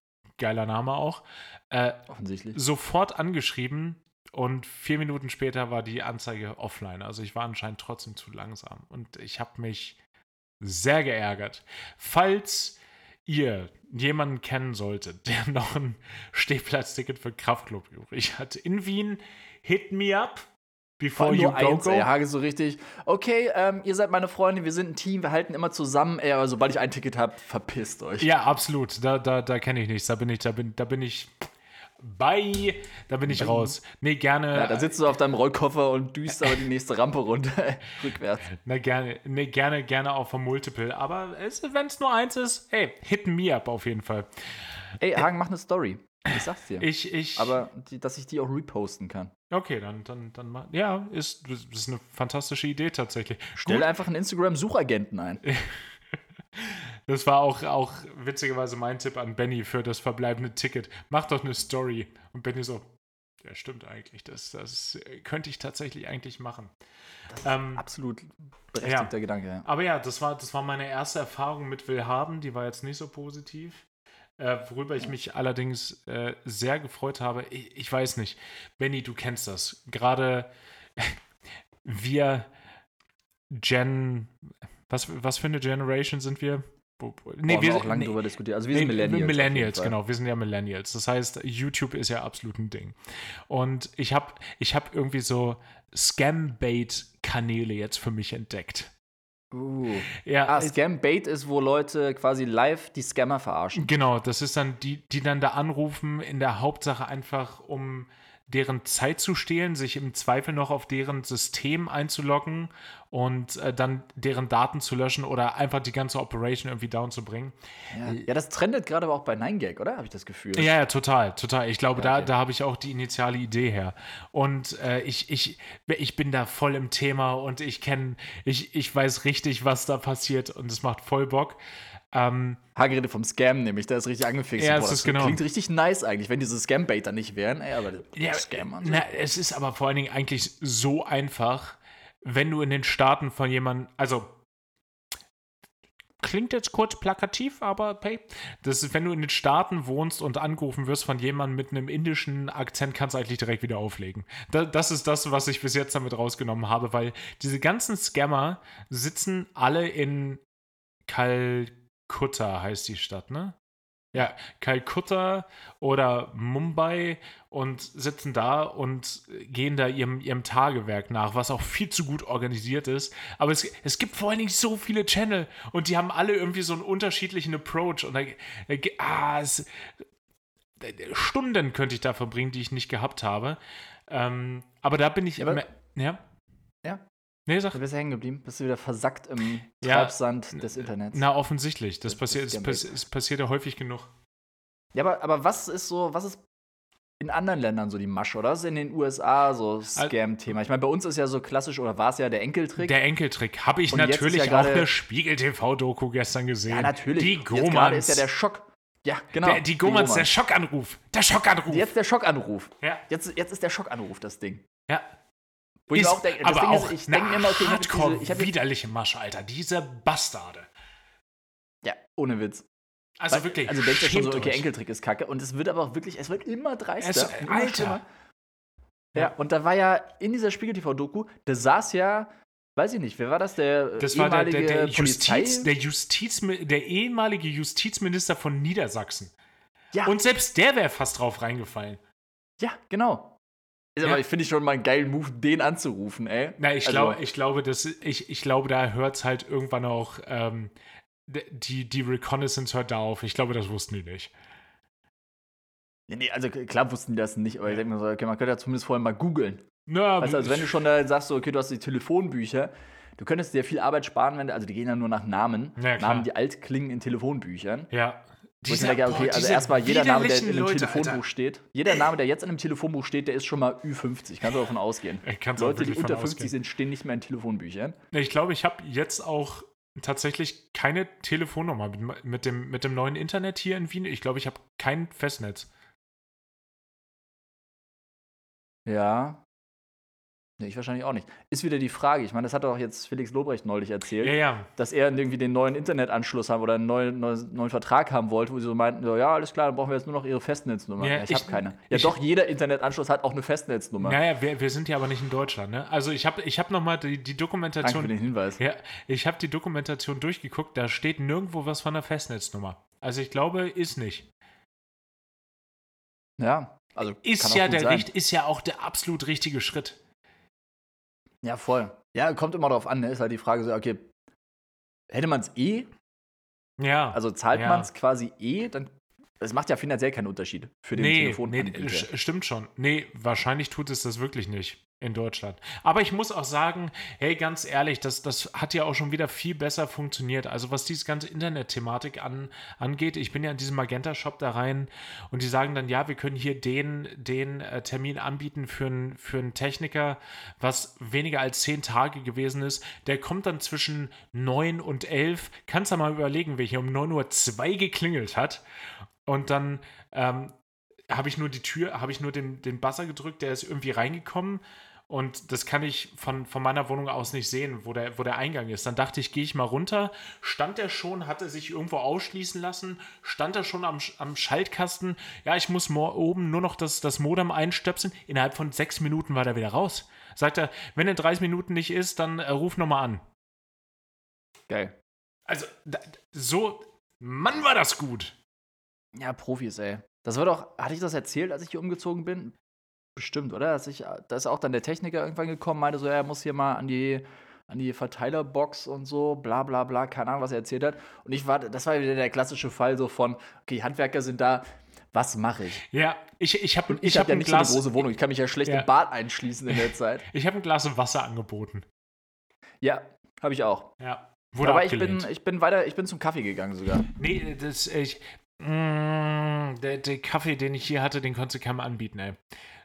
geiler Name auch, äh, Offensichtlich. sofort angeschrieben und vier Minuten später war die Anzeige offline. Also ich war anscheinend trotzdem zu langsam und ich habe mich sehr geärgert. Falls ihr jemanden kennen solltet, der noch ein Stehplatzticket für Kraftclub übrig hat in Wien, hit me up before you go eins, go. ey, Hage so richtig, okay, ähm, ihr seid meine Freunde, wir sind ein Team, wir halten immer zusammen, ey, aber sobald ich ein Ticket habe, verpisst euch. Ja, absolut. Da, da, da kenne ich nichts. Da bin ich, da bin, da bin ich. Bye. Da bin ich raus. Nee, gerne. Ja, da sitzt du auf deinem Rollkoffer und düst aber die nächste Rampe runter, rückwärts. Na, gerne, nee, gerne, gerne auch vom Multiple. Aber wenn es nur eins ist, hey, hit me up auf jeden Fall. Ey, Hagen, mach eine Story. Ich sag's dir. Ich, ich. aber die, dass ich die auch reposten kann. Okay, dann, dann, dann mal. Ja, ist, das ist eine fantastische Idee tatsächlich. Stell Gut, einfach einen Instagram-Suchagenten ein. das war auch, auch witzigerweise mein Tipp an Benny für das verbleibende Ticket. Mach doch eine Story. Und Benny so, ja, stimmt eigentlich. Das, das könnte ich tatsächlich eigentlich machen. Ähm, Absolut berechtigter Ja. Gedanke. Ja. Aber ja, das war, das war meine erste Erfahrung mit Willhaben. Die war jetzt nicht so positiv. Äh, worüber ich mich allerdings äh, sehr gefreut habe. Ich, ich weiß nicht. Benny, du kennst das. Gerade wir Gen. Was, was für eine Generation sind wir? Nee, Boah, wir haben auch lange nee, drüber diskutiert. Also wir Nee, sind Millennials. Millennials, genau. Wir sind ja Millennials. Das heißt, YouTube ist ja absolut ein Ding. Und ich habe ich hab irgendwie so Scam-Bait-Kanäle jetzt für mich entdeckt. Uh. Ja, Ah, Scam-Bait ist, wo Leute quasi live die Scammer verarschen. genau. Das ist dann die, die dann da anrufen, in der Hauptsache einfach, um deren Zeit zu stehlen, sich im Zweifel noch auf deren System einzuloggen und äh, dann deren Daten zu löschen oder einfach die ganze Operation irgendwie down zu bringen. Ja, ja das trendet gerade aber auch bei 9gag, oder? Habe ich das Gefühl. Ja, ja, total, total. Ich glaube, ja, okay. da, da habe ich auch die initiale Idee her. Und äh, ich, ich, ich bin da voll im Thema und ich kenne, ich, ich weiß richtig, was da passiert und es macht voll Bock. Ähm, Hagerede vom Scam nämlich, der ist richtig angefixt. Ja, Boah, das, das genau. klingt richtig nice eigentlich, wenn diese Scam-Baiter nicht wären. Ey, aber ja, Scam so. na, es ist aber vor allen Dingen eigentlich so einfach, wenn du in den Staaten von jemandem, also klingt jetzt kurz plakativ, aber hey, das ist, wenn du in den Staaten wohnst und angerufen wirst von jemandem mit einem indischen Akzent, kannst du eigentlich direkt wieder auflegen. Da, das ist das, was ich bis jetzt damit rausgenommen habe, weil diese ganzen Scammer sitzen alle in Kal Kalkutta heißt die Stadt, ne? Ja, Kalkutta oder Mumbai und sitzen da und gehen da ihrem, ihrem Tagewerk nach, was auch viel zu gut organisiert ist. Aber es, es gibt vor allen Dingen so viele Channel und die haben alle irgendwie so einen unterschiedlichen Approach. Und da, ah, es, Stunden könnte ich da verbringen, die ich nicht gehabt habe. Ähm, aber da bin ich. Ja, aber, ja? Ja. Nee, sag. Du bist hängen geblieben, bist du wieder versackt im ja, Treibsand des Internets. Na, offensichtlich. Das, das passiert, es, pass, es passiert ja häufig genug. Ja, aber, aber was ist so, was ist in anderen Ländern so die Masche, oder? Was ist in den USA so Scam-Thema? Ich meine, bei uns ist ja so klassisch, oder war es ja der Enkeltrick? Der Enkeltrick. Habe ich Und natürlich ja auch eine Spiegel-TV-Doku gestern gesehen. Ja, natürlich. Die Gomans. Jetzt ist ja der Schock. Ja, genau. Der, die Gomans, der Schockanruf. Der Schockanruf. Jetzt der Schockanruf. Ja. Jetzt, jetzt ist der Schockanruf das Ding. Ja. Wo ich auch denke, aber Ding auch ist, ich denke immer, okay, Hardcore ich diese, widerliche Masche, Alter. Diese Bastarde. Ja, ohne Witz. Also Weil, wirklich. Also denkst du schon so, okay, Enkeltrick ist kacke. Und es wird aber auch wirklich, es wird immer dreister. Es, immer Alter. Schlimmer. Ja, und da war ja in dieser Spiegel-TV-Doku, da saß ja, weiß ich nicht, wer war das? Der das ehemalige war der, der, der Justiz, der, Justiz, der ehemalige Justizminister von Niedersachsen. Ja. Und selbst der wäre fast drauf reingefallen. Ja, genau. Ist ja. aber, finde ich schon mal einen geilen Move, den anzurufen, ey. Na, ich, also, glaube, ich, glaube, das, ich, ich glaube, da hört es halt irgendwann auch, ähm, die, die Reconnaissance hört da auf. Ich glaube, das wussten die nicht. Nee, nee, also klar wussten die das nicht, aber ich denke mir so, okay, man könnte ja zumindest vorher mal googeln. Ja, weißt, also wenn du schon da sagst, so, okay, du hast die Telefonbücher, du könntest dir viel Arbeit sparen, wenn, also die gehen ja nur nach Namen, ja, Namen, die alt klingen in Telefonbüchern. Ja. Wo ich denke, okay, boah, also erstmal jeder Name, der in einem Leute, Telefonbuch Alter. steht, jeder Name, der jetzt in einem Telefonbuch steht, der ist schon mal Ü50. Kannst du davon ausgehen. Leute, die unter 50 ausgehen. sind, stehen nicht mehr in Telefonbüchern. Ich glaube, ich habe jetzt auch tatsächlich keine Telefonnummer mit dem, mit dem neuen Internet hier in Wien. Ich glaube, ich habe kein Festnetz. Ja, Nee, ich wahrscheinlich auch nicht. Ist wieder die Frage, ich meine, das hat doch jetzt Felix Lobrecht neulich erzählt, ja, ja. dass er irgendwie den neuen Internetanschluss haben oder einen neuen, neuen, neuen Vertrag haben wollte, wo sie so meinten, so, ja, alles klar, dann brauchen wir jetzt nur noch ihre Festnetznummer. Ja, ja ich, ich habe keine. Ja, ich, doch, jeder Internetanschluss hat auch eine Festnetznummer. Naja, wir, wir sind ja aber nicht in Deutschland, ne? Also ich habe ich hab nochmal die, die Dokumentation. Danke für den Hinweis. Ja, ich habe die Dokumentation durchgeguckt, da steht nirgendwo was von der Festnetznummer. Also ich glaube, ist nicht. Ja, also ist ja der sein. ist ja auch der absolut richtige Schritt. Ja, voll. Ja, kommt immer darauf an, ne? Ist halt die Frage so, okay, hätte man es eh? Ja. Also zahlt ja. man es quasi eh, dann. Es macht ja finanziell keinen Unterschied für den nee, Telefon. Nee, stimmt schon. Nee, wahrscheinlich tut es das wirklich nicht in Deutschland. Aber ich muss auch sagen, hey, ganz ehrlich, das, das hat ja auch schon wieder viel besser funktioniert. Also was diese ganze Internet-Thematik an, angeht, ich bin ja in diesem Magenta-Shop da rein und die sagen dann, ja, wir können hier den, den äh, Termin anbieten für, ein, für einen Techniker, was weniger als zehn Tage gewesen ist. Der kommt dann zwischen neun und elf. Kannst du mal überlegen, wer hier um neun Uhr zwei geklingelt hat. Und dann ähm, habe ich nur die Tür, habe ich nur den, den Buzzer gedrückt, der ist irgendwie reingekommen und das kann ich von, von meiner Wohnung aus nicht sehen, wo der, wo der Eingang ist. Dann dachte ich, gehe ich mal runter. Stand er schon, hatte sich irgendwo ausschließen lassen, stand er schon am, am Schaltkasten. Ja, ich muss oben nur noch das, das Modem einstöpseln. Innerhalb von sechs Minuten war er wieder raus. Sagt er, wenn er 30 Minuten nicht ist, dann äh, ruf nochmal an. Geil. Also, da, so, Mann, war das gut. Ja, Profis, ey. Das war doch, hatte ich das erzählt, als ich hier umgezogen bin? Bestimmt, oder? Dass ich, da ist auch dann der Techniker irgendwann gekommen, meinte so, er muss hier mal an die, an die Verteilerbox und so, bla bla bla, keine Ahnung, was er erzählt hat. Und ich war, das war wieder der klassische Fall so von, okay, Handwerker sind da, Was mache ich? Ja, ich, ich habe ich, ich hab habe ja nicht Glas, so eine große Wohnung. Ich kann mich ja schlecht Ja. im Bad einschließen in der Zeit. ich habe ein Glas Wasser angeboten. Ja, habe ich auch. Ja. Wurde Aber ich bin, ich bin weiter, ich bin zum Kaffee gegangen sogar. Nee, das, ich, mm, der, der Kaffee, den ich hier hatte, den konntest du keinem anbieten, ey.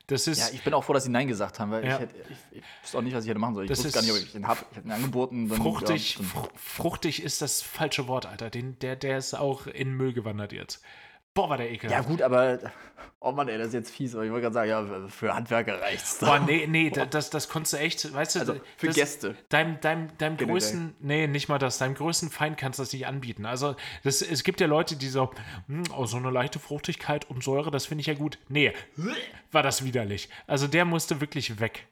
Das ist, Ja, ich bin auch froh, dass sie Nein gesagt haben, weil Ja. ich, hätte, ich, ich wusste auch nicht, was ich hätte machen soll. Ich Das wusste gar nicht, ob ich den habe. Ich habe ihn angeboten. Dann, fruchtig, ja, fruchtig ist das falsche Wort, Alter. Den, der, der ist auch in Müll gewandert jetzt. Boah, war der ja, ekelhaft. gut, aber. Oh Mann, ey, das ist jetzt fies. Aber ich wollte gerade sagen, ja, für Handwerker reicht's. Boah, nee, nee, da- das, das konntest du echt, weißt du, Also für das, Gäste. Deinem, deinem, deinem Generell. größten, nee, nicht mal das, deinem größten Feind kannst du das nicht anbieten. Also, das, es gibt ja Leute, die so, hm, oh, so eine leichte Fruchtigkeit und Säure, das finde ich ja gut. Nee, war das widerlich. Also, der musste wirklich weg.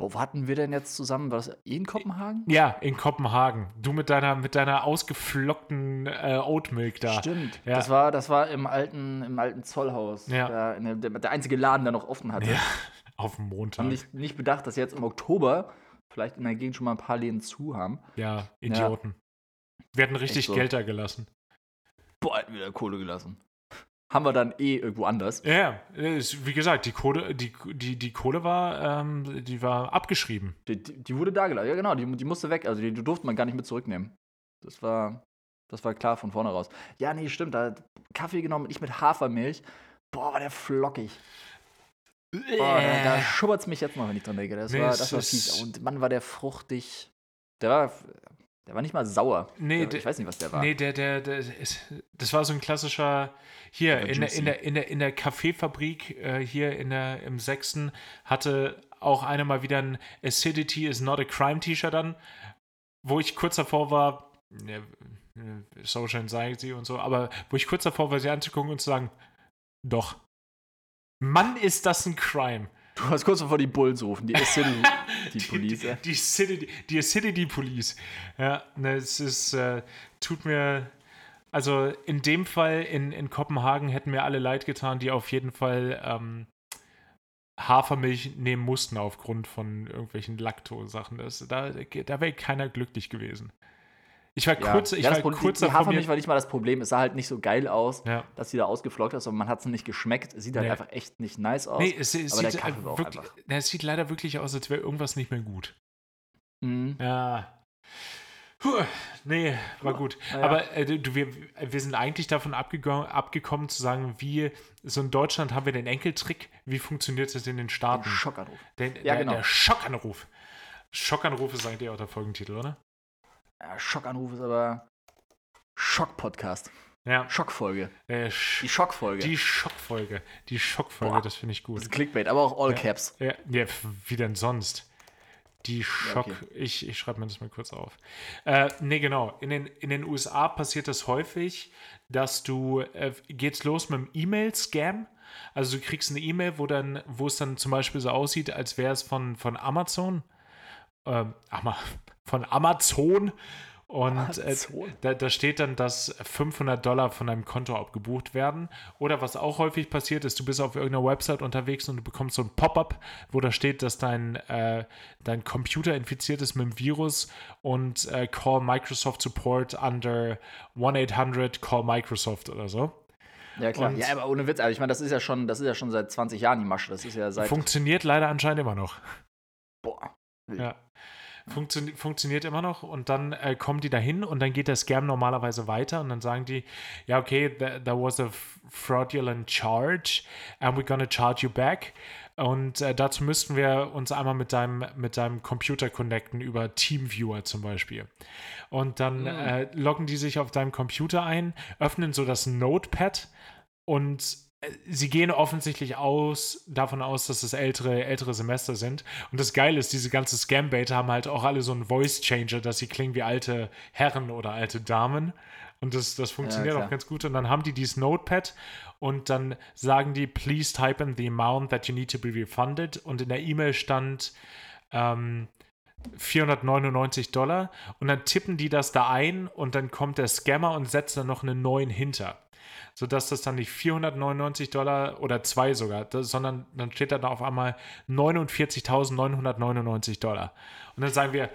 Boah, wo hatten wir denn jetzt zusammen? War das in Kopenhagen? Ja, in Kopenhagen. Du mit deiner, mit deiner ausgeflockten äh, Oatmilk da. Stimmt. Ja. Das, war, das war im alten, im alten Zollhaus. Ja. Da der, der einzige Laden, der noch offen hatte. Ja, auf dem Montag. Haben nicht, nicht bedacht, dass jetzt im Oktober vielleicht in der Gegend schon mal ein paar Läden zu haben. Ja, Idioten. Wir hatten richtig so. Geld da gelassen. Boah, hätten wir da Kohle gelassen. Haben wir dann eh irgendwo anders. Ja, ist, wie gesagt, die Kohle, die, die, die Kohle war, ähm, die war abgeschrieben. Die, die, die wurde da gelassen. Ja, genau, die, die musste weg. Also die, die durfte man gar nicht mit zurücknehmen. Das war, das war klar von vorne raus. Ja, nee, stimmt. Da hat Kaffee genommen, ich mit Hafermilch. Boah, war der flockig. Boah, da, da schubbert es mich jetzt noch, wenn ich dran denke. Das Nee, war, das war fies. Und Mann, war der fruchtig. Der war, der war nicht mal sauer. Nee, der, ich weiß nicht, was der war. Nee, der, der, der das war so ein klassischer, hier in der, in der, in der, in der Kaffeefabrik, äh, hier in der, im Sechsten, hatte auch einer mal wieder ein Acidity is not a crime T-Shirt an, wo ich kurz davor war, ne, ne, Social Anxiety und so, aber wo ich kurz davor war, sie anzugucken und zu sagen, doch. Mann, ist das ein Crime. Du hast kurz bevor die Bulls rufen, die Acidity, die Police. Die, die, City, die Acidity Police. Ja, ne, es ist, äh, tut mir, also in dem Fall in, in Kopenhagen hätten mir alle leid getan, die auf jeden Fall ähm, Hafermilch nehmen mussten aufgrund von irgendwelchen Laktosachen. Das, da da wäre keiner glücklich gewesen. Ich war Ja. kurz, ich ja, war Problem- kurz die, Hafermilch war nicht mal das Problem. Es sah halt nicht so geil aus, ja. dass sie da ausgeflockt ist, aber man hat es nicht geschmeckt. Es sieht halt Nee. einfach echt nicht nice aus. Nee, es, es, sieht, auch wirklich, ne, es sieht leider wirklich aus, als wäre irgendwas nicht mehr gut. Mhm. Ja. Puh, nee, war gut. naja. Aber äh, du, wir, wir sind eigentlich davon abgekommen zu sagen, wie, so in Deutschland haben wir den Enkeltrick, wie funktioniert das in den Staaten? Schockanruf. Den, Ja, der, genau. der Schockanruf. Schockanruf ist eigentlich auch der Folgentitel, oder? Ja, Schockanruf ist aber Schock-Podcast. Ja. Schockfolge. Äh, Sch Die Schockfolge. die Schockfolge. Die Schockfolge, Boah. das finde ich das gut. ist Clickbait, aber auch All Ja. Caps. Ja, ja, wie denn sonst? Die Schock. okay. Ich, ich schreibe mir das mal kurz auf. Äh, nee, genau. In den, in den USA passiert das häufig, dass du, äh, geht's los mit einem E-Mail-Scam. Also du kriegst eine E-Mail, wo dann, wo es dann zum Beispiel so aussieht, als wäre es von, von Amazon. Ähm, Ama von Amazon. Und äh, da, da steht dann, dass 500 Dollar von deinem Konto abgebucht werden. Oder was auch häufig passiert ist, du bist auf irgendeiner Website unterwegs und du bekommst so ein Pop-up, wo da steht, dass dein, äh, dein Computer infiziert ist mit dem Virus und äh, call Microsoft Support under 1-800 call Microsoft oder so. Ja, klar. Und- ja, aber ohne Witz, also ich meine, das ist ja schon, das ist ja schon seit 20 Jahren die Masche. Das ist ja seit. Funktioniert leider anscheinend immer noch. boah. Ja. Funktio funktioniert immer noch und dann äh, kommen die dahin und dann geht der Scam normalerweise weiter und dann sagen die, ja, okay, there, there was a fraudulent charge and we're gonna charge you back. Und äh, dazu müssten wir uns einmal mit deinem, mit deinem Computer connecten über TeamViewer zum Beispiel. Und dann äh, loggen die sich auf deinem Computer ein, öffnen so das Notepad und sie gehen offensichtlich aus, davon aus, dass es ältere, ältere Semester sind. Und das Geile ist, diese ganze Scam-Bait haben halt auch alle so einen Voice-Changer, dass sie klingen wie alte Herren oder alte Damen. Und das, das funktioniert klar. auch ganz gut. Und dann haben die dieses Notepad und dann sagen die, please type in the amount that you need to be refunded. Und in der E-Mail stand ähm, 499 Dollar. Und dann tippen die das da ein und dann kommt der Scammer und setzt dann noch einen neuen hinter sodass das dann nicht 499 Dollar oder zwei sogar, das, sondern dann steht da auf einmal 49.999 Dollar. Und dann sagen wir,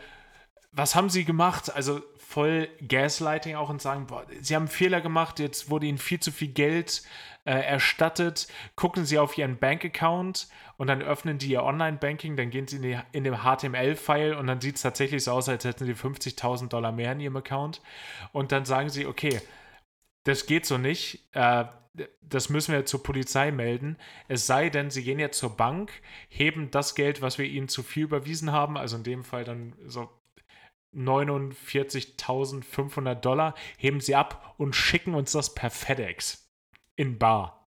was haben sie gemacht? Also voll Gaslighting auch und sagen, boah, sie haben einen Fehler gemacht, jetzt wurde ihnen viel zu viel Geld äh, erstattet. Gucken sie auf ihren Bankaccount und dann öffnen die ihr Online-Banking, dann gehen sie in, die, in dem HTML-File und dann sieht es tatsächlich so aus, als hätten sie 50.000 Dollar mehr in ihrem Account. Und dann sagen sie, okay, das geht so nicht. Äh, das müssen wir zur Polizei melden. Es sei denn, sie gehen jetzt zur Bank, heben das Geld, was wir ihnen zu viel überwiesen haben, also in dem Fall dann so 49.500 Dollar, heben sie ab und schicken uns das per FedEx in Bar.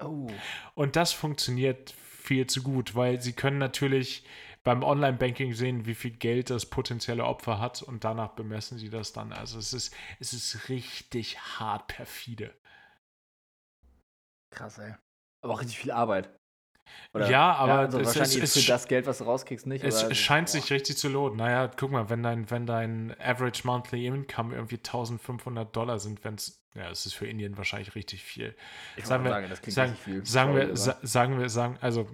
Oh. Und das funktioniert viel zu gut, weil sie können natürlich beim Online-Banking sehen, wie viel Geld das potenzielle Opfer hat und danach bemessen sie das dann. Also es ist, es ist richtig hart perfide. Krass, ey. Aber auch richtig viel Arbeit. Oder? Ja, aber ja, also es, wahrscheinlich es, für das Geld, was du rauskriegst, nicht. Es oder? scheint boah. sich richtig zu lohnen. Naja, guck mal, wenn dein, wenn dein Average Monthly Income irgendwie 1500 Dollar sind, wenn es ja, es ist für Indien wahrscheinlich richtig viel. Ich sagen wir, sagen, das klingt sagen, viel. Sagen wir, sa sagen wir, sagen, also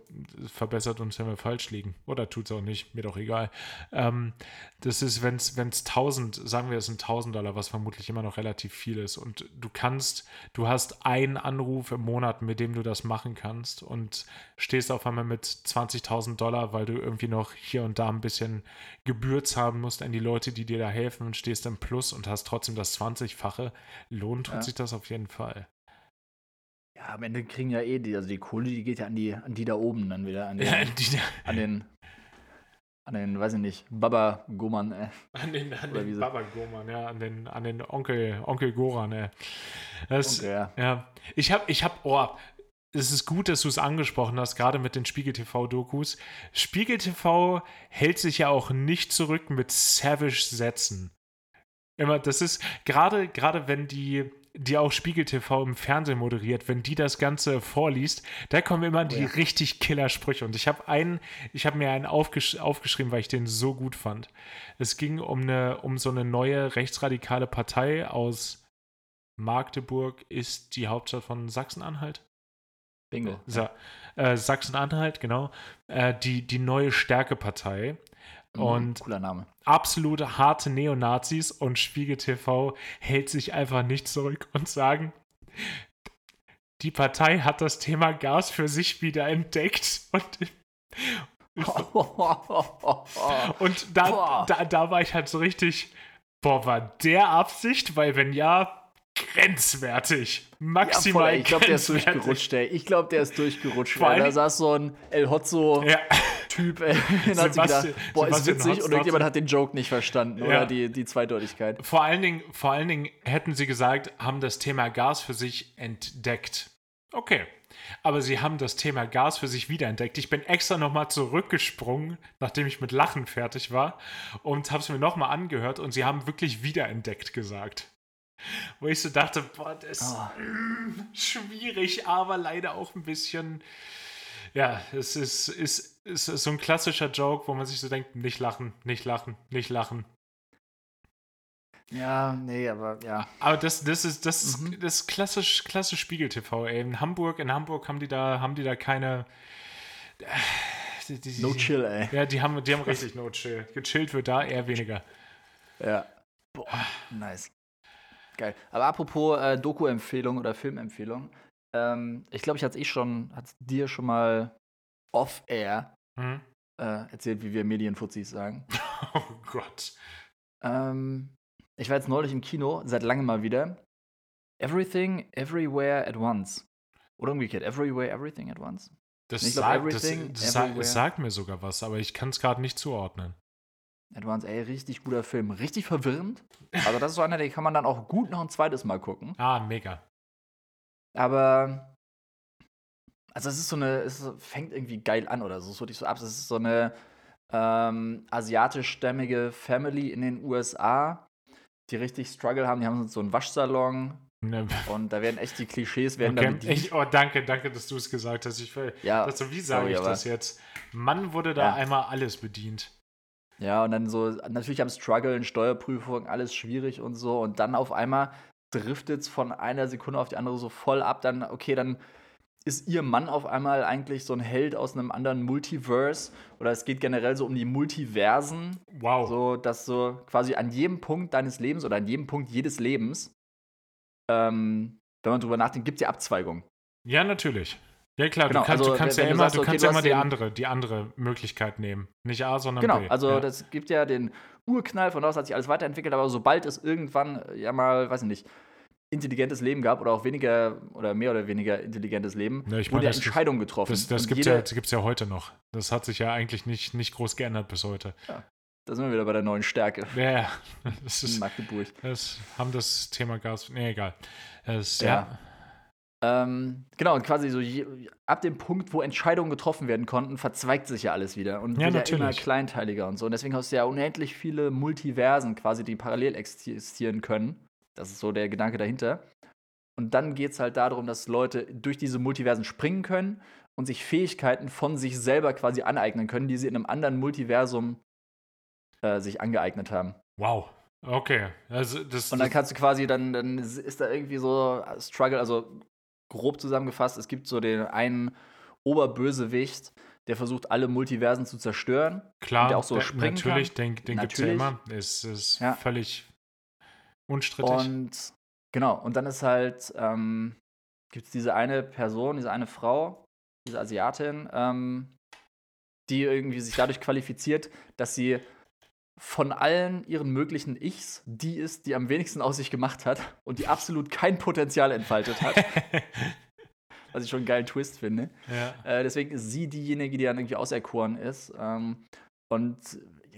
verbessert uns, wenn wir falsch liegen. Oder tut es auch nicht, mir doch egal. Ähm, das ist, wenn es 1000, sagen wir, es sind 1000 Dollar, was vermutlich immer noch relativ viel ist. Und du kannst, du hast einen Anruf im Monat, mit dem du das machen kannst und stehst auf einmal mit 20.000 Dollar, weil du irgendwie noch hier und da ein bisschen Gebühr zahlen musst an die Leute, die dir da helfen und stehst im Plus und hast trotzdem das 20-fache. Lohnt tut ja. sich das auf jeden Fall. Ja, am Ende kriegen ja eh die, also die Kohle, die geht ja an die, an die da oben dann wieder, an den, ja, die, an den, an den, weiß ich nicht, Baba Goman, äh. An den, an den Baba Goman, ja, an den, an den Onkel, Onkel Goran, äh. Das, Onkel, ja. ja. Ich hab, ich hab, oh, es ist gut, dass du es angesprochen hast, gerade mit den Spiegel TV-Dokus. Spiegel TV hält sich ja auch nicht zurück mit Savage-Sätzen. Immer, das ist gerade, gerade wenn die, die auch Spiegel TV im Fernsehen moderiert, wenn die das Ganze vorliest, da kommen immer die ja. richtig Killer-Sprüche. Und ich habe einen, ich habe mir einen aufgesch aufgeschrieben, weil ich den so gut fand. Es ging um eine, um so eine neue rechtsradikale Partei aus Magdeburg, ist die Hauptstadt von Sachsen-Anhalt. Bingo. Sa äh, Sachsen-Anhalt, genau. Äh, die, die neue Stärke-Partei. Mhm, und Cooler Name. absolute harte Neonazis und Spiegel TV hält sich einfach nicht zurück und sagen, die Partei hat das Thema Gas für sich wieder entdeckt und und da, da, da war ich halt so richtig, boah, war der Absicht? Weil wenn ja, grenzwertig. Maximal ja, Ich glaube, der ist durchgerutscht, ey. Ich glaube, der ist durchgerutscht. Vor da saß so ein El Hotzo-Typ, ja. ey. Dann hat gedacht, boah, ist witzig. Und irgendjemand hat den Joke nicht verstanden ja. oder die, die Zweideutigkeit. Vor allen, Dingen, vor allen Dingen hätten sie gesagt, haben das Thema Gas für sich entdeckt. Okay. Aber sie haben das Thema Gas für sich wiederentdeckt. Ich bin extra nochmal zurückgesprungen, nachdem ich mit Lachen fertig war und habe es mir nochmal angehört und sie haben wirklich wiederentdeckt gesagt. Wo ich so dachte, boah, das ist oh. mm, schwierig, aber leider auch ein bisschen. Ja, es ist, ist, ist, so ein klassischer Joke, wo man sich so denkt, nicht lachen, nicht lachen, nicht lachen. Ja, nee, aber ja. Aber das, das ist, das mhm. ist, das ist klassisch, klassisch Spiegel-TV, ey. In Hamburg, in Hamburg haben die da, haben die da keine. Die, die, no chill, ey. Ja, die haben, die haben richtig no chill. Gechillt wird da eher weniger. Ja. Boah, nice. Geil. Aber apropos äh, Doku-Empfehlung oder Filmempfehlung, ähm, ich glaube, ich hatte es eh schon, hat dir schon mal off-air hm? äh, erzählt, wie wir Medienfuzis sagen. Oh Gott. Ähm, ich war jetzt neulich im Kino, seit langem mal wieder. Everything, Everywhere at Once. Oder umgekehrt, Everywhere, Everything at Once. Das, glaub, sag, das, das sag, sagt mir sogar was, aber ich kann es gerade nicht zuordnen. Advance, ey, richtig guter Film. Richtig verwirrend. Also, das ist so einer, den kann man dann auch gut noch ein zweites Mal gucken. Ah, mega. Aber. Also, es ist so eine. Es fängt irgendwie geil an oder so. Es wirklich so ab. Es ist so eine ähm, asiatischstämmige Family in den USA, die richtig Struggle haben. Die haben so einen Waschsalon. Ne. Und da werden echt die Klischees werden okay. Ich, oh, danke, danke, dass du es gesagt hast. Ich, ja, das, wie sage ich das jetzt? Mann wurde da ja. einmal alles bedient. Ja, und dann so, natürlich am Struggle, Steuerprüfung, alles schwierig und so. Und dann auf einmal driftet es von einer Sekunde auf die andere so voll ab. Dann, okay, dann ist ihr Mann auf einmal eigentlich so ein Held aus einem anderen Multiverse oder es geht generell so um die Multiversen. Wow. So, dass so quasi an jedem Punkt deines Lebens oder an jedem Punkt jedes Lebens, ähm, wenn man drüber nachdenkt, gibt es ja Abzweigungen. Ja, natürlich. Ja klar, Genau, du kannst, also, du kannst ja du immer, sagst, du okay, kannst ja immer die andere, die andere Möglichkeit nehmen. Nicht A, sondern Genau, B. also ja. das gibt ja den Urknall, von aus hat sich alles weiterentwickelt, aber sobald es irgendwann äh, ja mal, weiß ich nicht, intelligentes Leben gab oder auch weniger oder mehr oder weniger intelligentes Leben, Ja, ich wurde meine, ja Entscheidungen getroffen. Das, das gibt es ja, gibt's ja heute noch. Das hat sich ja eigentlich nicht, nicht groß geändert bis heute. Da sind wir wieder bei der neuen Stärke Ja, ja. Das, in ist, Magdeburg. das haben das Thema Gas. Nee, egal. Das, Ja. ja. Ähm, genau, und quasi so je, ab dem Punkt, wo Entscheidungen getroffen werden konnten, verzweigt sich ja alles wieder und Ja, wird ja immer natürlich. kleinteiliger und so. Und deswegen hast du ja unendlich viele Multiversen quasi, die parallel existieren können. Das ist so der Gedanke dahinter. Und dann geht es halt darum, dass Leute durch diese Multiversen springen können und sich Fähigkeiten von sich selber quasi aneignen können, die sie in einem anderen Multiversum äh, sich angeeignet haben. Wow. Okay. Also das, Und dann kannst du quasi, dann, dann ist da irgendwie so Struggle, also grob zusammengefasst, es gibt so den einen Oberbösewicht, der versucht, alle Multiversen zu zerstören. klar, der auch so der- springen natürlich, kann. den, den gibt es ja immer. Ist, ist Ja. völlig unstrittig. Und genau, und dann ist halt, ähm, gibt es diese eine Person, diese eine Frau, diese Asiatin, ähm, die irgendwie sich dadurch qualifiziert, dass sie von allen ihren möglichen Ichs die ist, die am wenigsten aus sich gemacht hat und die absolut kein Potenzial entfaltet hat. was ich schon einen geilen Twist finde. ja. Äh, deswegen ist sie diejenige, die dann irgendwie auserkoren ist. Ähm, und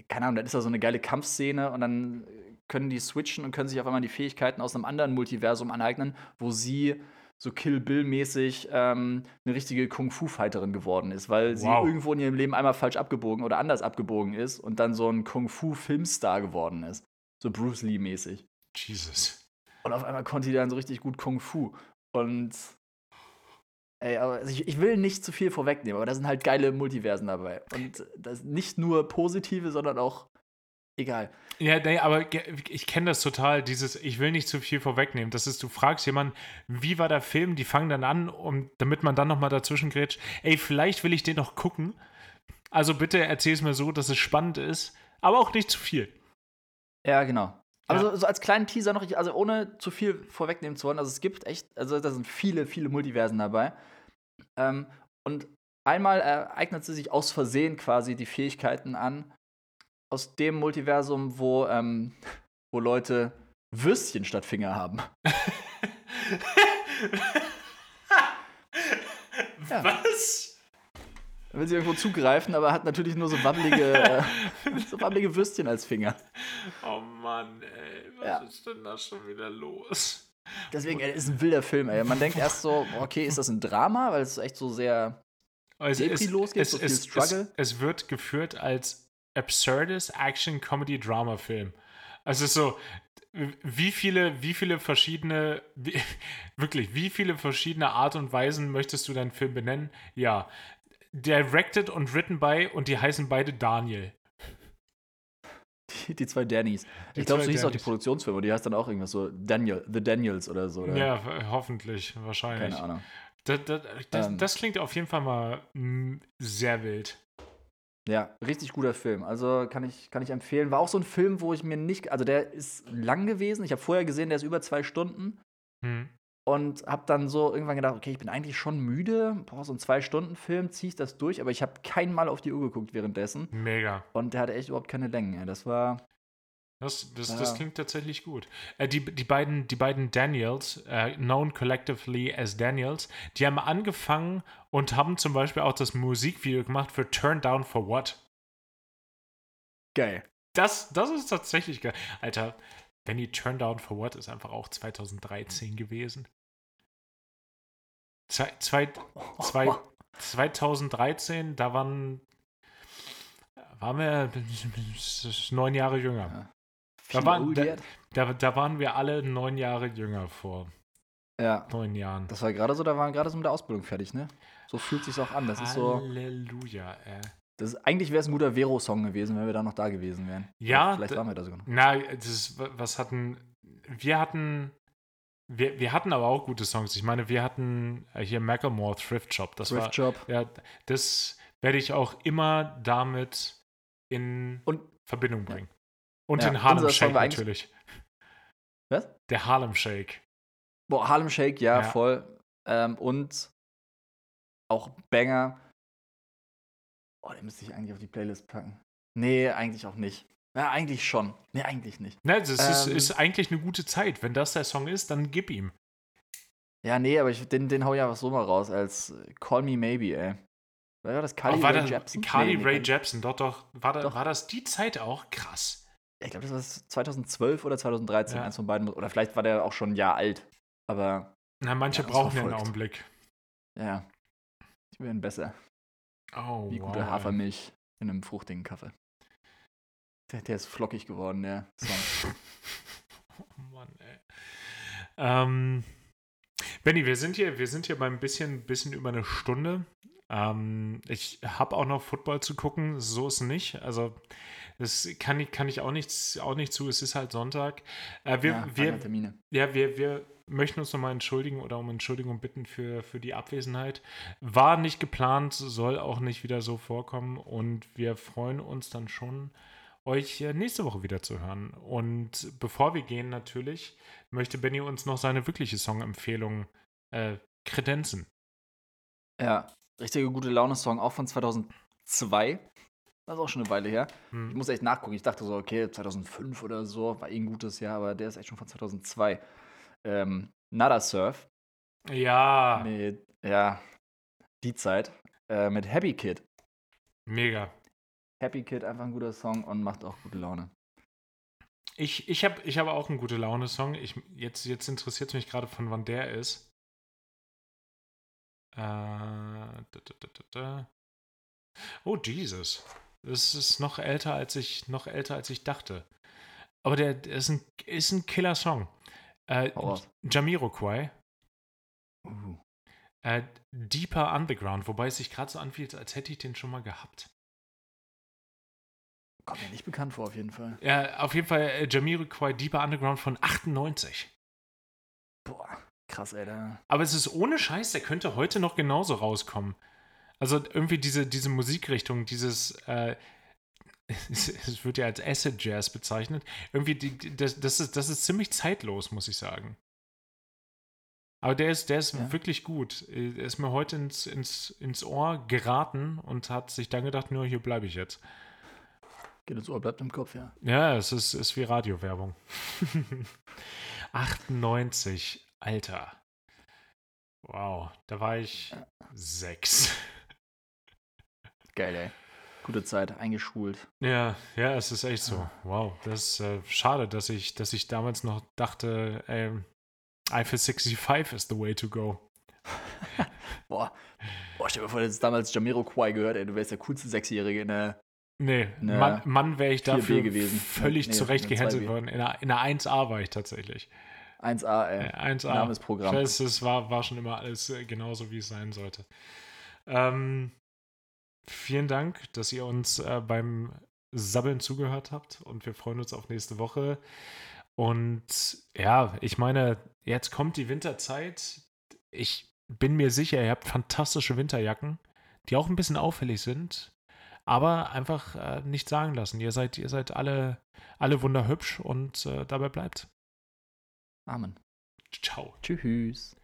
keine Ahnung, dann ist da so eine geile Kampfszene und dann können die switchen und können sich auf einmal die Fähigkeiten aus einem anderen Multiversum aneignen, wo sie so Kill Bill-mäßig ähm, eine richtige Kung-Fu-Fighterin geworden ist, weil sie Wow. irgendwo in ihrem Leben einmal falsch abgebogen oder anders abgebogen ist und dann so ein Kung-Fu-Filmstar geworden ist. So Bruce Lee-mäßig. Jesus. Und auf einmal konnte die dann so richtig gut Kung Fu. Und ey, aber also ich, ich will nicht zu viel vorwegnehmen, aber da sind halt geile Multiversen dabei. Und das nicht nur positive, sondern auch egal. Ja, nee, aber ich kenne das total, dieses, ich will nicht zu viel vorwegnehmen. Das ist, du fragst jemanden, wie war der Film, die fangen dann an, um, damit man dann nochmal dazwischen grätscht, ey, vielleicht will ich den noch gucken. Also bitte erzähl es mir so, dass es spannend ist, aber auch nicht zu viel. Ja, genau. Aber Ja. so, so als kleinen Teaser noch, ich- also ohne zu viel vorwegnehmen zu wollen, also es gibt echt, also da sind viele, viele Multiversen dabei. Ähm, und einmal ereignet sie sich aus Versehen quasi die Fähigkeiten an, aus dem Multiversum, wo, ähm, wo Leute Würstchen statt Finger haben. Ja. Was? Da will sie irgendwo zugreifen, aber hat natürlich nur so wabbelige, äh, so wabbelige Würstchen als Finger. Oh Mann, ey, was Ja. ist denn da schon wieder los? Deswegen, ey, ist ein wilder Film, ey. Man denkt erst so, okay, ist das ein Drama, weil es echt so sehr Also Depri losgeht, so viel Struggle. Es, es wird geführt als absurdes Action-Comedy-Drama-Film. Also so, wie viele, wie viele verschiedene, wie, wirklich, wie viele verschiedene Art und Weisen möchtest du deinen Film benennen? Ja. Directed und written by und die heißen beide Daniel. die, die zwei Dannys. Die Ich glaube, so hieß auch die. Produktionsfirma, die heißt dann auch irgendwas so Daniel, The Daniels oder so. Oder? Ja, hoffentlich, wahrscheinlich. Keine Ahnung. Das, das, das, Ähm. das klingt auf jeden Fall mal mm, sehr wild. Ja, richtig guter Film. Also kann ich, kann ich empfehlen. War auch so ein Film, wo ich mir nicht. Also der ist lang gewesen. Ich habe vorher gesehen, der ist über zwei Stunden. Hm. Und habe dann so irgendwann gedacht, okay, ich bin eigentlich schon müde. Boah, so ein Zwei-Stunden-Film, ziehe ich das durch. Aber ich habe kein Mal auf die Uhr geguckt währenddessen. Mega. Und der hatte echt überhaupt keine Längen. Das war. Das, das, Ja. das klingt tatsächlich gut. Äh, die, die, beiden, die beiden Daniels, äh, known collectively as Daniels, die haben angefangen und haben zum Beispiel auch das Musikvideo gemacht für Turn Down for What. Geil. Das, das ist tatsächlich geil. Alter, Benny Turn Down for What ist einfach auch 2013 gewesen. Zwei, zwei, zwei, 2013, da waren, waren wir neun Jahre jünger. Da waren, da, da, da waren wir alle neun Jahre jünger vor ja. neun Jahren. Das war gerade so, da waren gerade so mit der Ausbildung fertig, ne? So fühlt sich's auch an. Das ist so. Halleluja, ey. Das ist, eigentlich wäre es ein guter Vero-Song gewesen, wenn wir da noch da gewesen wären. Ja, Vielleicht waren wir da sogar noch. Na, das ist, was hatten, wir hatten, wir, wir hatten aber auch gute Songs. Ich meine, wir hatten äh, hier Macklemore Thrift Shop. Das Thrift war, Shop. ja, das werde ich auch immer damit in Und Verbindung bringen. Und Ja, den Harlem Shake natürlich. Was? Der Harlem Shake. Boah, Harlem Shake, ja, Ja. voll. Ähm, und auch Banger. Oh, den müsste ich eigentlich auf die Playlist packen. Nee, eigentlich auch nicht. Ja, eigentlich schon. Nee, eigentlich nicht. Ne, das ist, Ähm. ist eigentlich eine gute Zeit. Wenn das der Song ist, dann gib ihm. Ja, nee, aber ich, den, den hau ich einfach so mal raus als Call Me Maybe, ey. War das Carly war Rae das Jepsen? Carly Nee, Ray Jepsen, doch, doch. War, da, Doch. war das die Zeit auch? Krass. Ich glaube, das war 2012 oder 2013, Ja. eins von beiden. Oder vielleicht war der auch schon ein Jahr alt. Aber Na, manche Ja, brauchen ja einen. Augenblick. ja, die werden besser. Oh, Wie wow, gute. Hafermilch in einem fruchtigen Kaffee. Der, der ist flockig geworden, der Song. Oh Mann, ey. Ähm, Benny, wir sind hier, wir sind hier beim bisschen, bisschen über eine Stunde. Ähm, ich habe auch noch Football zu gucken, so ist es nicht. Also das kann ich, kann ich auch nichts, auch nicht zu. Es ist halt Sonntag. Äh, wir, ja, wir, feine Termine. ja, wir, wir möchten uns nochmal entschuldigen oder um Entschuldigung bitten für, für die Abwesenheit. War nicht geplant, soll auch nicht wieder so vorkommen und wir freuen uns dann schon, euch äh, nächste Woche wieder zu hören. Und bevor wir gehen, natürlich, möchte Benny uns noch seine wirkliche Songempfehlung äh, kredenzen. Ja, richtige gute Laune-Song, auch von 2002. Das ist auch schon eine Weile her. Ich Hm. muss echt nachgucken. Ich dachte so, okay, 2005 oder so, war eh ein gutes Jahr, aber der ist echt schon von 2002. Ähm, Nada Surf Ja, mit, ja, die Zeit, äh, mit Happy Kid. mega. Happy Kid, einfach ein guter Song und macht auch gute Laune. Ich, ich habe ich hab auch einen gute Laune-Song. Ich, jetzt jetzt interessiert es mich gerade, von wann der ist. Äh, da, da, da. Oh, Jesus. Das ist noch älter, als ich, noch älter, als ich dachte. Aber der, der ist ein, ist ein Killer-Song. Äh. Jamiroquai, Uh. äh, Deeper Underground, wobei es sich gerade so anfühlt, als hätte ich den schon mal gehabt. Kommt mir nicht bekannt vor, auf jeden Fall. Ja, auf jeden Fall äh, Jamiroquai Deeper Underground von 98. Boah, krass. Da. Aber es ist ohne Scheiß, der könnte heute noch genauso rauskommen. Also irgendwie diese, diese Musikrichtung, dieses, äh, es, wird ja als Acid Jazz bezeichnet. Irgendwie, die, das, das, ist, das ist ziemlich zeitlos, muss ich sagen. Aber der ist, der ist Ja. wirklich gut. Er ist mir heute ins, ins, ins Ohr geraten und hat sich dann gedacht, nur hier bleibe ich jetzt. Geht ins Ohr, bleibt im Kopf, ja. Ja, es ist, ist wie Radiowerbung. 98, Alter. Wow, da war ich sechs. Geil, ey. Gute Zeit, eingeschult. Ja, ja, es ist echt so. Wow, das ist äh, schade, dass ich, dass ich damals noch dachte, ähm, Eiffel 65 is the way to go. Boah. Boah, stell dir vor, du hättest damals Jamiroquai gehört, ey. Du wärst der coolste Sechsjährige in der. Nee, Ne, Mann, Mann wäre ich 4B dafür gewesen. völlig Nee, zurecht gehänselt 2B. worden. In der, in der 1A war ich tatsächlich. 1A, Äh, ey. 1A. Name Programm. Das, das war, war schon immer alles äh, genauso, wie es sein sollte. Ähm, vielen Dank, dass ihr uns äh, beim Sabbeln zugehört habt und wir freuen uns auf nächste Woche. Und ja, ich meine, jetzt kommt die Winterzeit. Ich bin mir sicher, ihr habt fantastische Winterjacken, die auch ein bisschen auffällig sind, aber einfach äh, nicht sagen lassen. Ihr seid, ihr seid alle, alle wunderhübsch und äh, dabei bleibt. Amen. Ciao. Tschüss.